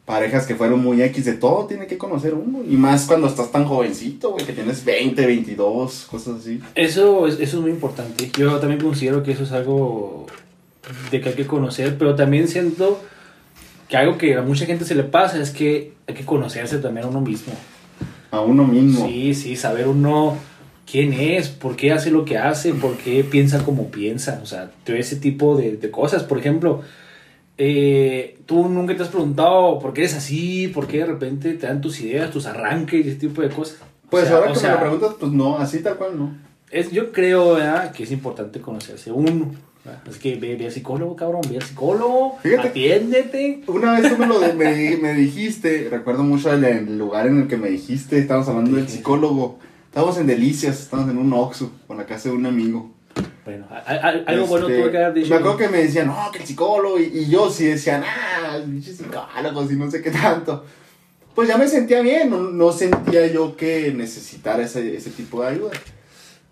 parejas que fueron muy X, de todo tiene que conocer uno. Y más cuando estás tan jovencito, güey, que tienes 20, 22, cosas así. Eso es, eso es muy importante. Yo también considero que eso es algo de que hay que conocer, pero también siento que algo que a mucha gente se le pasa es que hay que conocerse también a uno mismo. A uno mismo. Sí, sí, saber uno quién es, por qué hace lo que hace, por qué piensa como piensa, o sea, todo ese tipo de, de cosas. Por ejemplo, eh, tú nunca te has preguntado por qué eres así, por qué de repente te dan tus ideas, tus arranques y ese tipo de cosas. Pues O sea, ahora o que sea, me lo preguntas, pues no, así tal cual no. es, yo creo ¿verdad? que es importante conocerse uno. Es que ve, ve al psicólogo, cabrón, ve al psicólogo, Fíjate. atiéndete. Una vez tú me lo de- me, me dijiste, recuerdo mucho el, el lugar en el que me dijiste, estábamos hablando del psicólogo. Estábamos en Delicias, estábamos en un Oxxo, con la casa de un amigo. Bueno, a- a- algo bueno Este, tuve que haber dicho. Me acuerdo que me decían, no, que el psicólogo, y, y yo sí decía, ah, pinches psicólogos y no sé qué tanto. Pues ya me sentía bien, no, no sentía yo que necesitara ese, ese tipo de ayuda.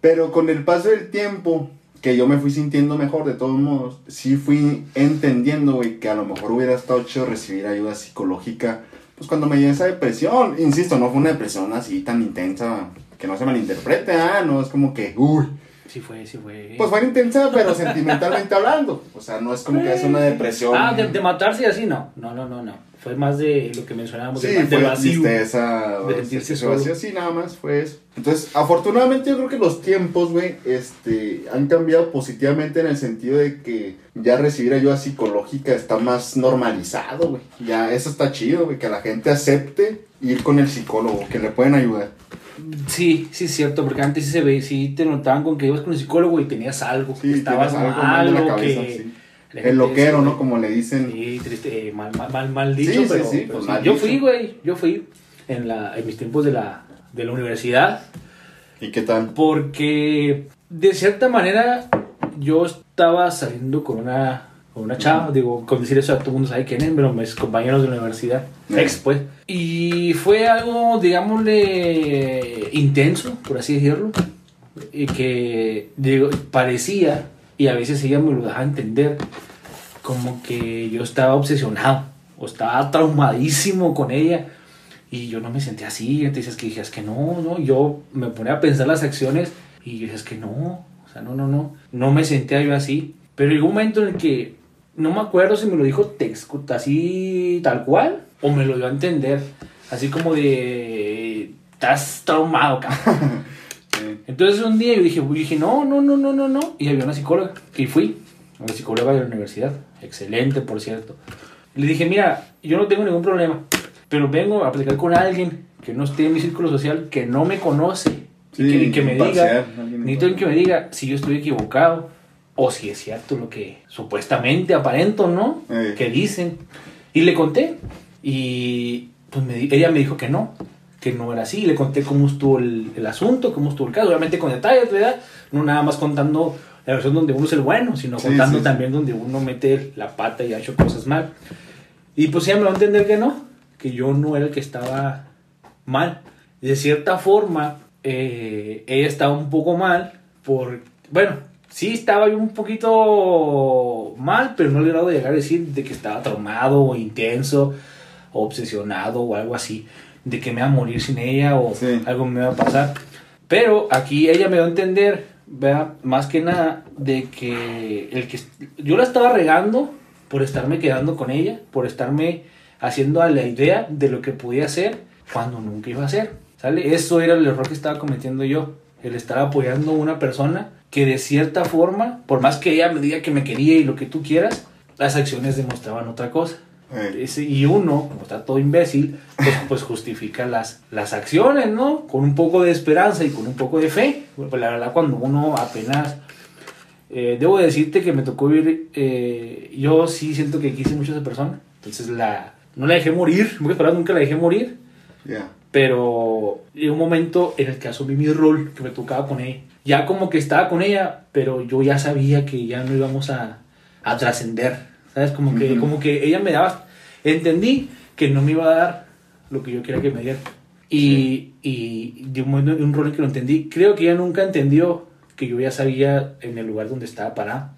Pero con el paso del tiempo, que yo me fui sintiendo mejor de todos modos, sí fui entendiendo, güey, que a lo mejor hubiera estado chido recibir ayuda psicológica, pues cuando me dio esa depresión, insisto, no fue una depresión así tan intensa, que no se malinterprete, ah, no, es como que, uy. Sí fue, sí fue. Pues fue intensa, pero sentimentalmente hablando. O sea, no es como que es una depresión. Ah, de, de matarse y así, no. No, no, no, no. Fue más de lo que mencionábamos, Sí, de, de fue vacío. tristeza, de sentirse vacío, sí, nada más fue eso. Entonces, afortunadamente yo creo que los tiempos, güey, este, han cambiado positivamente en el sentido de que ya recibir ayuda psicológica está más normalizado, güey. Ya eso está chido, güey, que la gente acepte ir con el psicólogo, que le pueden ayudar. Sí, sí es cierto, porque antes sí se ve, sí te notaban con que ibas con el psicólogo y tenías algo, Sí, estabas tienes algo mal, la cabeza, que sí. El loquero, ¿no? Como le dicen. Sí, triste, eh, mal, mal, mal, mal dicho, Sí, pero, sí, pero pues mal yo dicho. fui, güey, yo fui en, la, en mis tiempos de la, de la universidad, ¿Y qué tal? porque de cierta manera yo estaba saliendo con una, con una chava, digo, con decir eso todo el mundo sabe quién es, pero mis compañeros de la universidad, ex pues, y fue algo, digámosle, intenso, por así decirlo, y que digo, parecía, y a veces ella me lo dejaba entender, como que yo estaba obsesionado, o estaba traumadísimo con ella, y yo no me sentía así, entonces que dije, es que no, no, yo me ponía a pensar las acciones, y yo dije, es que no, o sea, no, no, no, no me sentía yo así, pero llegó un momento en el que, no me acuerdo si me lo dijo texto, así, tal cual, o me lo dio a entender, así como de, estás traumado, cabrón. Eh, Entonces un día yo dije, yo dije, no, no, no, no, no, no. Y había una psicóloga, y fui, una psicóloga de la universidad, excelente, por cierto. Le dije, mira, yo no tengo ningún problema, pero vengo a platicar con alguien que no esté en mi círculo social, que no me conoce, y Sí, que, y que me diga, necesito que me diga si yo estoy equivocado, o si es cierto lo que supuestamente aparento, ¿no? Eh. Que dicen. Y le conté, y pues me ella me dijo que no, que no era así. Le conté cómo estuvo el, el asunto, cómo estuvo el caso, obviamente con detalles, ¿verdad? No nada más contando la versión donde uno es el bueno, sino Sí, contando sí, sí. también donde uno mete la pata y ha hecho cosas mal. Y pues ella me va a entender que no, que yo no era el que estaba mal. De cierta forma, eh, ella estaba un poco mal por, bueno, sí estaba yo un poquito mal, pero no le he dado de llegar a decir de que estaba traumado o intenso o obsesionado o algo así, de que me iba a morir sin ella o Sí. algo me iba a pasar. Pero aquí ella me dio a entender, ¿verdad? más que nada, de que, el que yo la estaba regando por estarme quedando con ella, por estarme haciendo a la idea de lo que podía hacer cuando nunca iba a hacer. ¿Sale? Eso era el error que estaba cometiendo yo, el estar apoyando a una persona que de cierta forma, por más que ella me diga que me quería y lo que tú quieras, las acciones demostraban otra cosa. eh, y uno, como está todo imbécil, pues, pues justifica las, las acciones, ¿no? Con un poco de esperanza y con un poco de fe. Pues la verdad, cuando uno apenas... eh, debo decirte que me tocó vivir... eh, yo sí siento que quise mucho a esa persona. Entonces la, no la dejé morir. En pocas palabras, nunca la dejé morir. ya. Pero llegó un momento en el que asumí mi rol, que me tocaba con ella. Ya como que estaba con ella, pero yo ya sabía que ya no íbamos a, a trascender. ¿Sabes? Como que, como que ella me daba... Entendí que no me iba a dar lo que yo quería que me diera. Y, y de un momento, de un rol que lo entendí, creo que ella nunca entendió que yo ya sabía en el lugar donde estaba parada.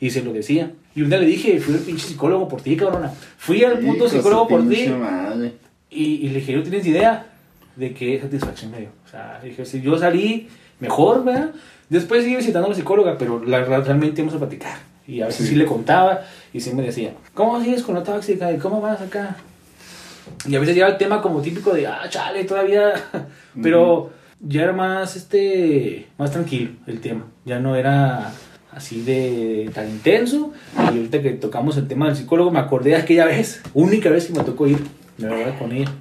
Y se lo decía. Y un día le dije, fui el pinche psicólogo por ti, cabrona. Fui al puto psicólogo por ti. Y, y le dije, ¿no tienes idea de qué satisfacción me dio? O sea, dije, si yo salí mejor, ¿verdad? Después sigue visitando a la psicóloga, pero la, realmente íbamos a platicar. Y a veces sí. Sí. le contaba y sí me decía, ¿cómo sigues con la tóxica? ¿Y cómo vas acá? Y a veces llegaba el tema como típico de, ah, chale, todavía. pero ya era más, este, más tranquilo el tema. Ya no era así de tan intenso. Y ahorita que tocamos el tema del psicólogo, me acordé de aquella vez, única vez que me tocó ir, de verdad, con ella.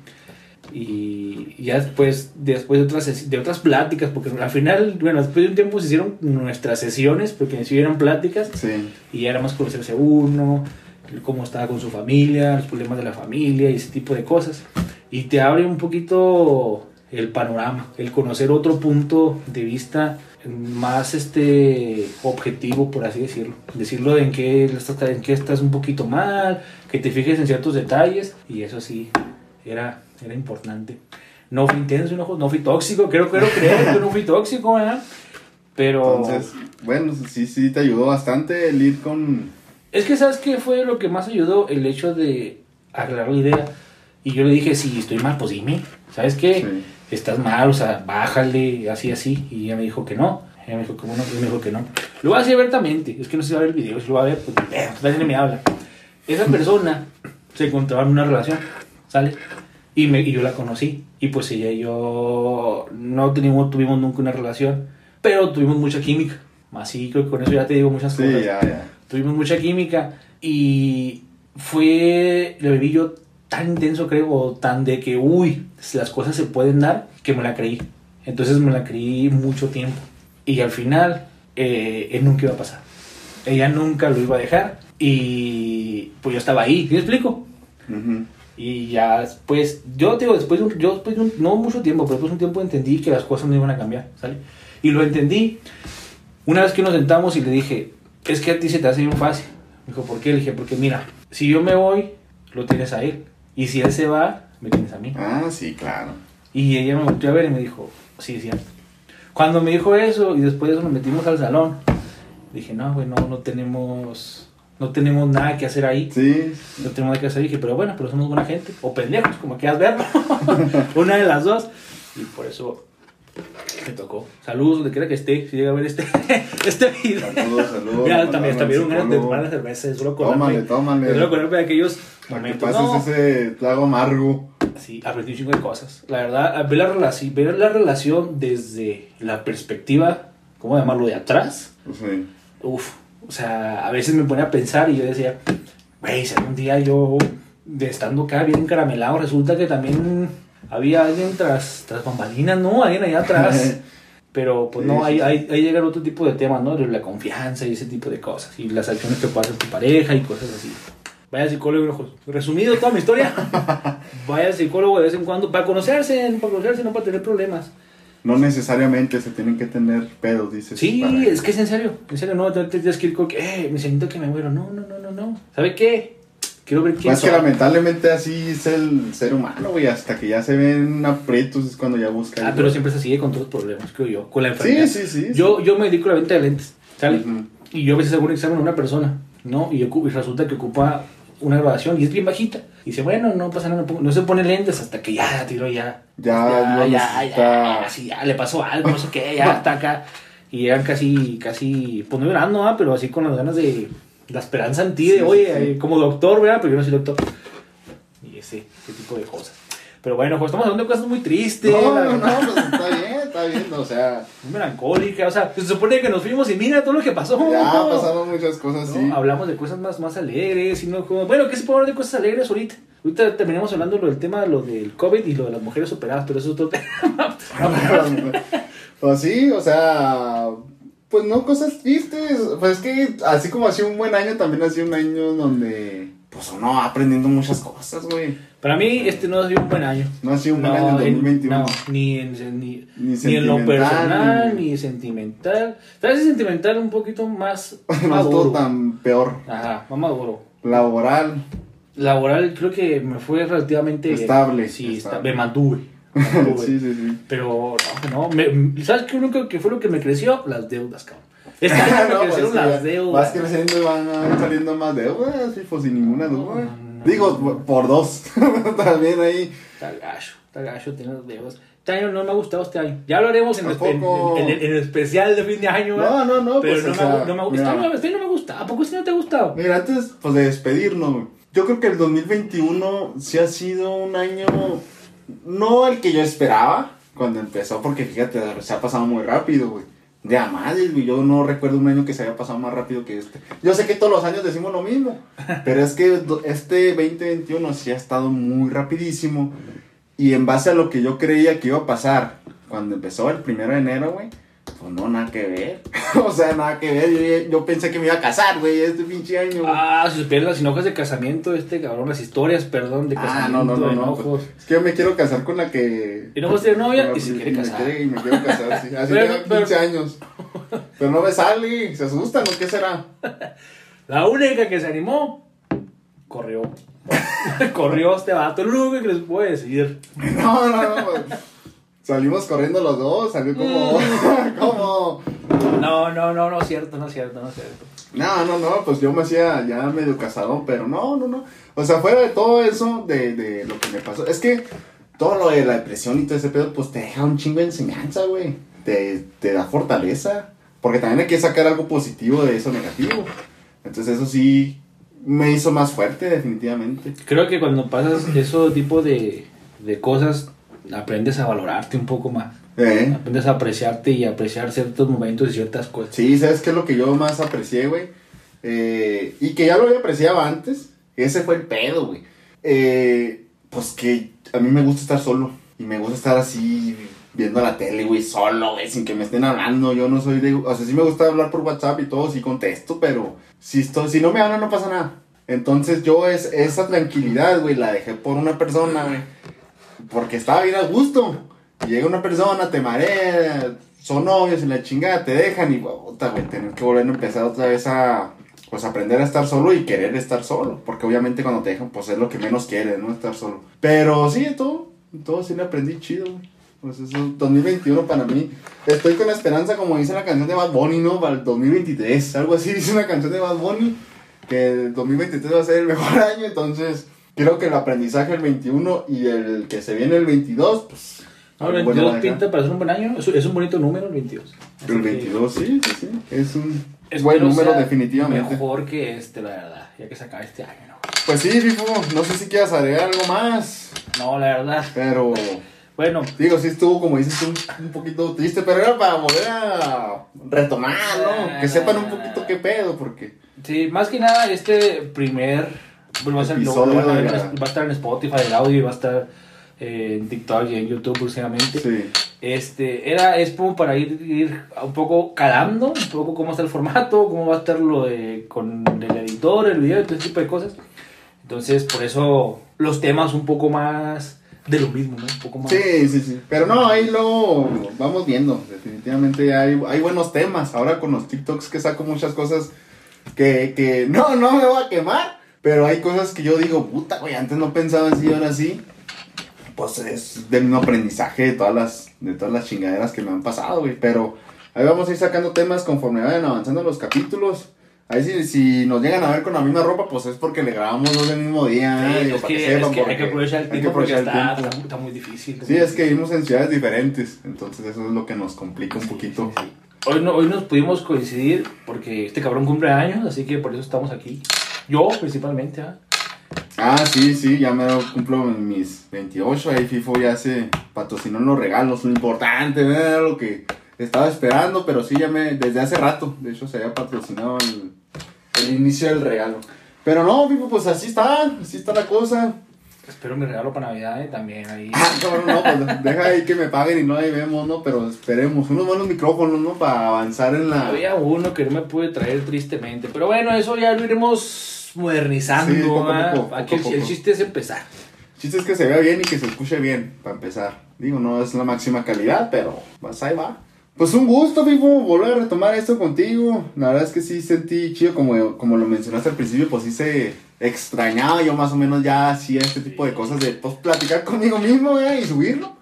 Y ya después, después de, otras, de otras pláticas, porque al final, bueno, después de un tiempo se hicieron nuestras sesiones, porque en sí eran pláticas, Sí. y ya era más conocerse uno, cómo estaba con su familia, los problemas de la familia y ese tipo de cosas. Y te abre un poquito el panorama, el conocer otro punto de vista más este objetivo, por así decirlo. Decirlo en qué, en qué estás un poquito mal, que te fijes en ciertos detalles, y eso sí, era, era importante. No fui intenso, no, fui tóxico, creo, quiero creer que no fui tóxico, ¿verdad? Pero... Entonces, bueno, sí, sí te ayudó bastante el ir con... Es que, ¿sabes qué fue lo que más ayudó? El hecho de aclarar la idea. Y yo le dije, si estoy mal, pues dime. ¿Sabes qué? Sí. Estás mal, o sea, bájale, así, así. Y ella me dijo que no. Ella me dijo que bueno, me dijo que no. Lo voy a decir abiertamente. Es que no sé si va a ver el video. Si lo va a ver, pues, eh, nadie me habla. Esa persona se encontraba en una relación, ¿sale? Y, me, y yo la conocí. Y pues ella y yo no teníamos, tuvimos nunca una relación. Pero tuvimos mucha química. Así creo que con eso ya te digo muchas Sí, cosas ya, ya. tuvimos mucha química y fue, lo viví yo tan intenso creo, o tan de que, uy, las cosas se pueden dar, que me la creí. Entonces me la creí mucho tiempo. Y al final, eh, él nunca iba a pasar. Ella nunca lo iba a dejar. Y pues yo estaba ahí, ¿sí me explico? Ujú. Y ya después, yo digo, después de un, yo después de un- no mucho tiempo, pero después de un tiempo entendí que las cosas no iban a cambiar, ¿sale? Y lo entendí una vez que nos sentamos y le dije, es que a ti se te hace bien fácil. Me dijo, ¿por qué? Le dije, porque mira, si yo me voy, lo tienes a él. Y si él se va, me tienes a mí. Ah, sí, claro. Y ella me volteó a ver y me dijo, sí, es cierto. Cuando me dijo eso y después de eso nos metimos al salón, dije, no, güey, no, no tenemos, no tenemos nada que hacer ahí. Sí, No tenemos nada que hacer. Y dije, pero bueno, pero somos buena gente. O pendejos, como quieras verlo. Una de las dos. Y por eso me tocó. Saludos donde quiera que esté. Si llega a ver este, este video. saludos, saludos. Mira, también, también ganas de psicólogo. tomar la cerveza. Es solo Tómale, acordarme. tómale. Es solo acordarme de aquellos que pases No, ese trago amargo. sí, aprendí un chingo de cosas. La verdad, ver la, relación, ver la relación desde la perspectiva, ¿cómo llamarlo? De atrás. Sí. Uf, o sea, a veces me ponía a pensar y yo decía, güey, si algún día yo, de estando acá bien caramelado, resulta que también había alguien tras, tras bambalinas, ¿no? Alguien allá atrás. Pero pues no, ahí, sí, ahí, ahí llegan otro tipo de temas, ¿no? La confianza y ese tipo de cosas. Y las acciones que pasa tu pareja y cosas así. Vaya psicólogo. Resumido toda mi historia. Vaya al psicólogo de vez en cuando para conocerse, para conocerse, no para tener problemas. No necesariamente se tienen que tener pedos, dices. Sí, para- es que es en serio, en serio, no, te tienes que ir con que, eh, me siento que me muero, no, no, no, no, no, ¿sabe qué? Quiero ver quién Más que lamentablemente así es el ser humano, güey. Hasta que ya se ven aprietos es cuando ya buscan. Ah, pero siempre se sigue con todos los problemas, creo yo, con la enfermedad. Sí, sí, sí. Yo, yo me dedico a la venta de lentes, ¿sale? Y yo a veces hago un examen a una persona, ¿no? Y, y resulta que ocupa una grabación y es bien bajita. Y dice, bueno, no pasa nada, no, se pone lentes hasta que ya tiró ya. Ya ya, necesita. ya, sí, ya le pasó algo, no sé qué, ya está acá. Y llegan casi, casi, pues no llorando, ¿ah? pero así con las ganas de la esperanza en ti, de, oye, sí, eh, como doctor, ¿verdad? Pero yo no soy doctor. Y ese, ese tipo de cosas. Pero bueno, pues estamos hablando de cosas muy tristes. No, no, no, pues está bien, está bien. O sea, Muy melancólicas. O sea, se supone que nos fuimos y mira todo lo que pasó. ya pasaron muchas cosas, ¿no? sí. Hablamos de cosas más, más alegres. Y no, como- bueno, ¿qué se puede hablar de cosas alegres ahorita? Ahorita terminamos hablando lo del tema lo del COVID y lo de las mujeres operadas, pero eso es otro tema. Pues sí, o sea, pues no cosas tristes. Pues es que así como ha sido un buen año, también ha sido un año donde, pues uno va aprendiendo muchas cosas, güey. Para mí, este no ha sido un buen año. No ha sido un buen año el en- 2021. no, ni en, ni, Ni ni en lo personal, ni- ni sentimental. Tal vez sentimental un poquito más No es todo maduro. tan peor. Ajá, más maduro. Laboral, Laboral creo que me fue relativamente. Estable, Sí, estable. esta- me mantuve. sí, sí, sí. Pero no, no. Me, ¿Sabes qué, único que fue lo que me creció? Las deudas, cabrón. Este me No, pues, crecieron sí, las deudas. Vas creciendo y van a ir saliendo más deudas, fijo, sin ninguna duda. no, Digo, por dos. También ahí. Está gacho, está gacho tener deudas. Este año no me ha gustado este año. Ya lo haremos en, el, en, Tampoco. en el- en el especial de fin de año. ¿verdad? No, no, no, Pero pues, no, o me, sea, no me mira. gustado. Este año no me gusta. ¿A poco este no te ha gustado? Mira, antes pues, de despedirnos, güey, yo creo que el 2021 sí ha sido un año, no el que yo esperaba cuando empezó, porque fíjate, se ha pasado muy rápido, güey. De a madres, güey, yo no recuerdo un año que se haya pasado más rápido que este. Yo sé que todos los años decimos lo mismo, pero es que este 2021 sí ha estado muy rapidísimo. Y en base a lo que yo creía que iba a pasar cuando empezó el primero de enero, güey, pues no, nada que ver. o sea, nada que ver. Yo, yo pensé que me iba a casar, güey, este pinche año. güey. Ah, si supieras las hinojos de casamiento, este cabrón, las historias, perdón, de Ah, casamiento, no, no, no, no. enojos. pues, es que yo me quiero casar con la que. Enojos tiene novia con la y se que- quiere me casar. quiere- y me quiero casar, sí. Así Pero- tengo pero- 15 años. Pero no me sale, se asustan, ¿o qué será? La única que se animó, corrió. corrió este vato, lo único que les puedo decir. No, no, no. Salimos corriendo los dos, salió como. como. No, no, no, no es cierto, no es cierto, no es cierto. No, no, no, pues yo me hacía ya medio casado, pero no, no, no. O sea, fuera de todo eso, de, de lo que me pasó, es que todo lo de la depresión y todo ese pedo, pues te deja un chingo de enseñanza, güey. Te, te da fortaleza. Porque también hay que sacar algo positivo de eso negativo. Entonces eso sí me hizo más fuerte, definitivamente. Creo que cuando pasas ese tipo de, de cosas, aprendes a valorarte un poco más. Eh. Aprendes a apreciarte y apreciar ciertos momentos y ciertas cosas. Sí, ¿sabes qué es lo que yo más aprecié, güey? Eh, y que ya lo había apreciado antes. Ese fue el pedo, güey. Eh, pues que a mí me gusta estar solo. Y me gusta estar así viendo la tele, güey, solo, güey, sin que me estén hablando. Yo no soy de... O sea, sí me gusta hablar por WhatsApp y todo, sí contesto, pero si, estoy, si no me hablan no pasa nada. Entonces yo es, esa tranquilidad, güey, la dejé por una persona, güey. Porque estaba bien a gusto. Y llega una persona, te marea, son novios y la chingada, te dejan y, puta, güey, tener que volver a empezar otra vez a, pues, aprender a estar solo y querer estar solo. Porque obviamente cuando te dejan, pues es lo que menos quieres, ¿no? Estar solo. Pero sí, todo, todo sí le aprendí chido, güey. Pues eso, 2021 para mí. Estoy con la esperanza, como dice la canción de Bad Bunny, ¿no? Para el 2023. Algo así dice una canción de Bad Bunny. Que el 2023 va a ser el mejor año. Entonces, creo que el aprendizaje el 21 y el que se viene el 22, pues. No, el bueno, 22 acá. pinta para ser un buen año. Es, es un bonito número el 22. Así El que 22, sí, sí, sí. Es un buen número, definitivamente. Mejor que este, la verdad. Ya que se acaba este año, ¿no? Pues sí, Fifo. No sé si quieras agregar algo más. No, la verdad. Pero. Bueno, Digo, sí estuvo, como dices, un, un poquito triste, pero era para volver a retomar, ¿no? Que sepan un poquito qué pedo, porque... sí, más que nada, este primer. Va, a ser, lo- Episodio lo van a ver de en- la- va a estar en Spotify el audio y va a estar eh, en TikTok y en YouTube próximamente. Sí. Este, era, es como para ir, ir un poco calando, un poco cómo está el formato, cómo va a estar lo de, con el editor, el video todo ese tipo de cosas. Entonces, por eso los temas un poco más de lo mismo, ¿no? Un poco más. Sí, sí, sí. Pero no, ahí lo vamos viendo. Definitivamente hay, hay buenos temas. Ahora con los TikToks que saco muchas cosas que, que no, no me voy a quemar. Pero hay cosas que yo digo, puta, güey, antes no pensaba así, ahora sí. Pues es del mismo aprendizaje de todas las, de todas las chingaderas que me han pasado, güey. Pero ahí vamos a ir sacando temas conforme vayan avanzando los capítulos. Ahí si, si nos llegan a ver con la misma ropa, pues es porque le grabamos dos del mismo día. Sí, digo, es para que, sepan, es que hay que aprovechar el hay que tiempo porque está, tiempo. está, está muy difícil. Sí, es que vivimos en ciudades diferentes, entonces eso es lo que nos complica un poquito. Sí, sí. Hoy, no, hoy nos pudimos coincidir porque este cabrón cumple años, así que por eso estamos aquí. Yo principalmente, ¿ah? Ah, sí, sí, ya me cumplo mis 28, ahí FIFO ya se patrocinó los regalos, lo importante, ¿verdad? Era lo que estaba esperando, pero sí, ya me, desde hace rato, de hecho se había patrocinado el, el inicio del regalo. Pero no, FIFO, pues así está, así está la cosa. Espero mi regalo para Navidad ¿eh? también ahí. Ah, cabrón, no, pues deja ahí que me paguen y no ahí vemos, ¿no? Pero esperemos, unos buenos micrófonos, ¿no? Para avanzar en la... Había uno que no me pude traer tristemente, pero bueno, eso ya lo iremos modernizando. Sí, poco a poco, Aquí el, chiste es empezar. El chiste es que se vea bien y que se escuche bien, para empezar. Digo, no es la máxima calidad, pero pues ahí va. Pues un gusto, Vivo, volver a retomar esto contigo. La verdad es que sí sentí chido, como, como lo mencionaste al principio, pues sí se extrañaba yo más o menos ya hacía este tipo de cosas de pues platicar conmigo mismo ¿eh? y subirlo.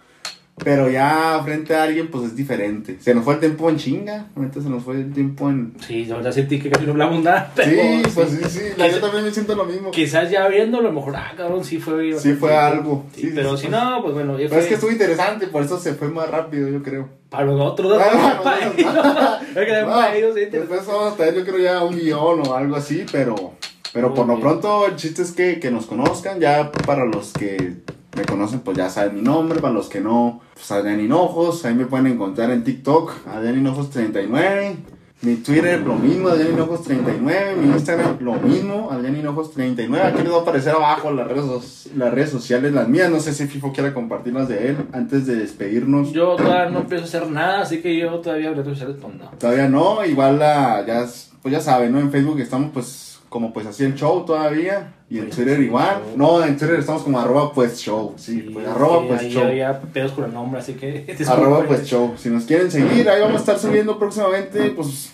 Pero ya frente a alguien, pues es diferente. Se nos fue el tiempo en chinga, ahorita se nos fue el tiempo en... Sí, la verdad sentí que casi no hablamos nada. Pero Sí, pues sí, sí, la- yo también me siento lo mismo. Quizás ya viéndolo, a lo mejor, ah, cabrón, sí fue. Sí fue algo. Sí, Sí, pero sí, si pues. no, pues bueno, ya Pero fue es que estuvo interesante, por eso se fue más rápido, yo creo. para los otros. Ah, para ellos. después vamos a yo creo, ya un guion o algo así, pero, pero Muy por lo bien. pronto el chiste es que, que nos conozcan. Ya para los que me conocen, pues ya saben mi nombre. Para los que no, pues Adrián Hinojos. Ahí me pueden encontrar en TikTok, Adrián Hinojos 39. Mi Twitter, lo mismo, Adrián Hinojos 39. Mi Instagram, lo mismo, Adrián Hinojos 39. Aquí les va a aparecer abajo las redes, las redes sociales, las mías. No sé si FIFO quiera compartirlas de él antes de despedirnos. Yo todavía no pienso hacer nada, así que yo todavía redes sociales, pues no. Todavía no, igual la, ya, es- pues ya saben, ¿no? En Facebook estamos pues como pues así el show todavía. Y en Pues, Twitter sí, igual. show. No, en Twitter estamos como arroba pues show. Sí, pues arroba sí, pues ahí show. había pedos con el nombre, así que. Arroba pues show. Si nos quieren seguir, ahí vamos a estar subiendo próximamente pues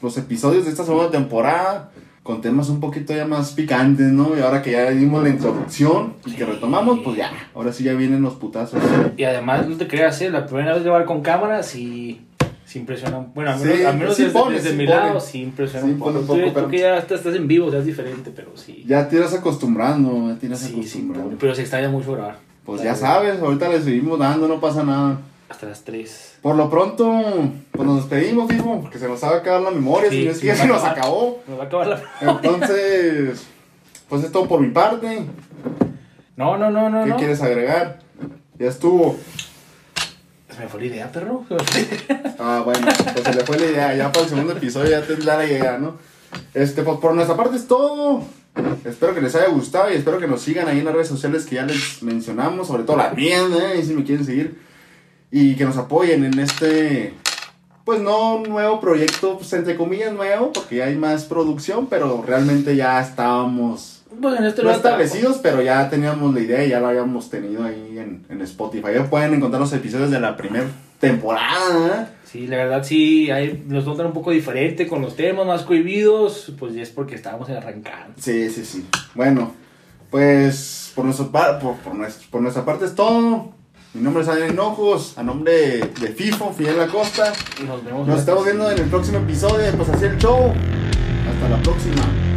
los episodios de esta segunda temporada. Con temas un poquito ya más picantes, ¿no? Y ahora que ya dimos la introducción y que retomamos, pues ya. Ahora sí ya vienen los putazos. Y además, no te creas, ¿eh? la primera vez grabar con cámaras y. Sí impresiona. Bueno, al Sí, menos, al menos sí desde, pone, desde sí mi pone. lado sí impresiona Sí un poco. pone un Tú, poco, tú pero- que ya estás, estás en vivo, ya es diferente, pero sí. Ya te irás acostumbrando, ya te irás Sí, sí, acostumbrando. pero se extraña mucho grabar. Pues ya sabes, ahorita le seguimos dando, no pasa nada. Hasta las 3. Por lo pronto, pues nos despedimos, Fijo, porque se nos va a acabar la memoria, Sí, si no es sí, que ya se nos acabar. acabó. Me va a acabar la. Entonces, pues es todo por mi parte. No, no, no, no. ¿Qué no. quieres agregar? Ya estuvo. Se me fue la idea, perro. Ah, bueno, pues se le fue la idea. Ya para el segundo episodio ya tendrá la idea, ¿no? Este, pues por nuestra parte es todo. Espero que les haya gustado y espero que nos sigan ahí en las redes sociales que ya les mencionamos, sobre todo las mías, ¿eh? Si me quieren seguir. Y que nos apoyen en este, pues no nuevo proyecto, pues entre comillas nuevo, porque ya hay más producción, pero realmente ya estábamos Pues en este no establecidos, pero ya teníamos la idea y ya lo habíamos tenido ahí en, en Spotify. Ya pueden encontrar los episodios de la primera temporada. ¿eh? Sí, la verdad sí, ahí nos notan un poco diferente con los temas más cohibidos, pues ya es porque estábamos arrancando. Sí, sí, sí. Bueno, pues por, nuestro par- por, por, nuestro- por nuestra parte es todo. Mi nombre es Adrián Hinojos, a nombre de FIFO, Fidel Acosta. Y nos vemos. Nos estamos viendo en el próximo episodio de Pues así el show. Hasta la próxima.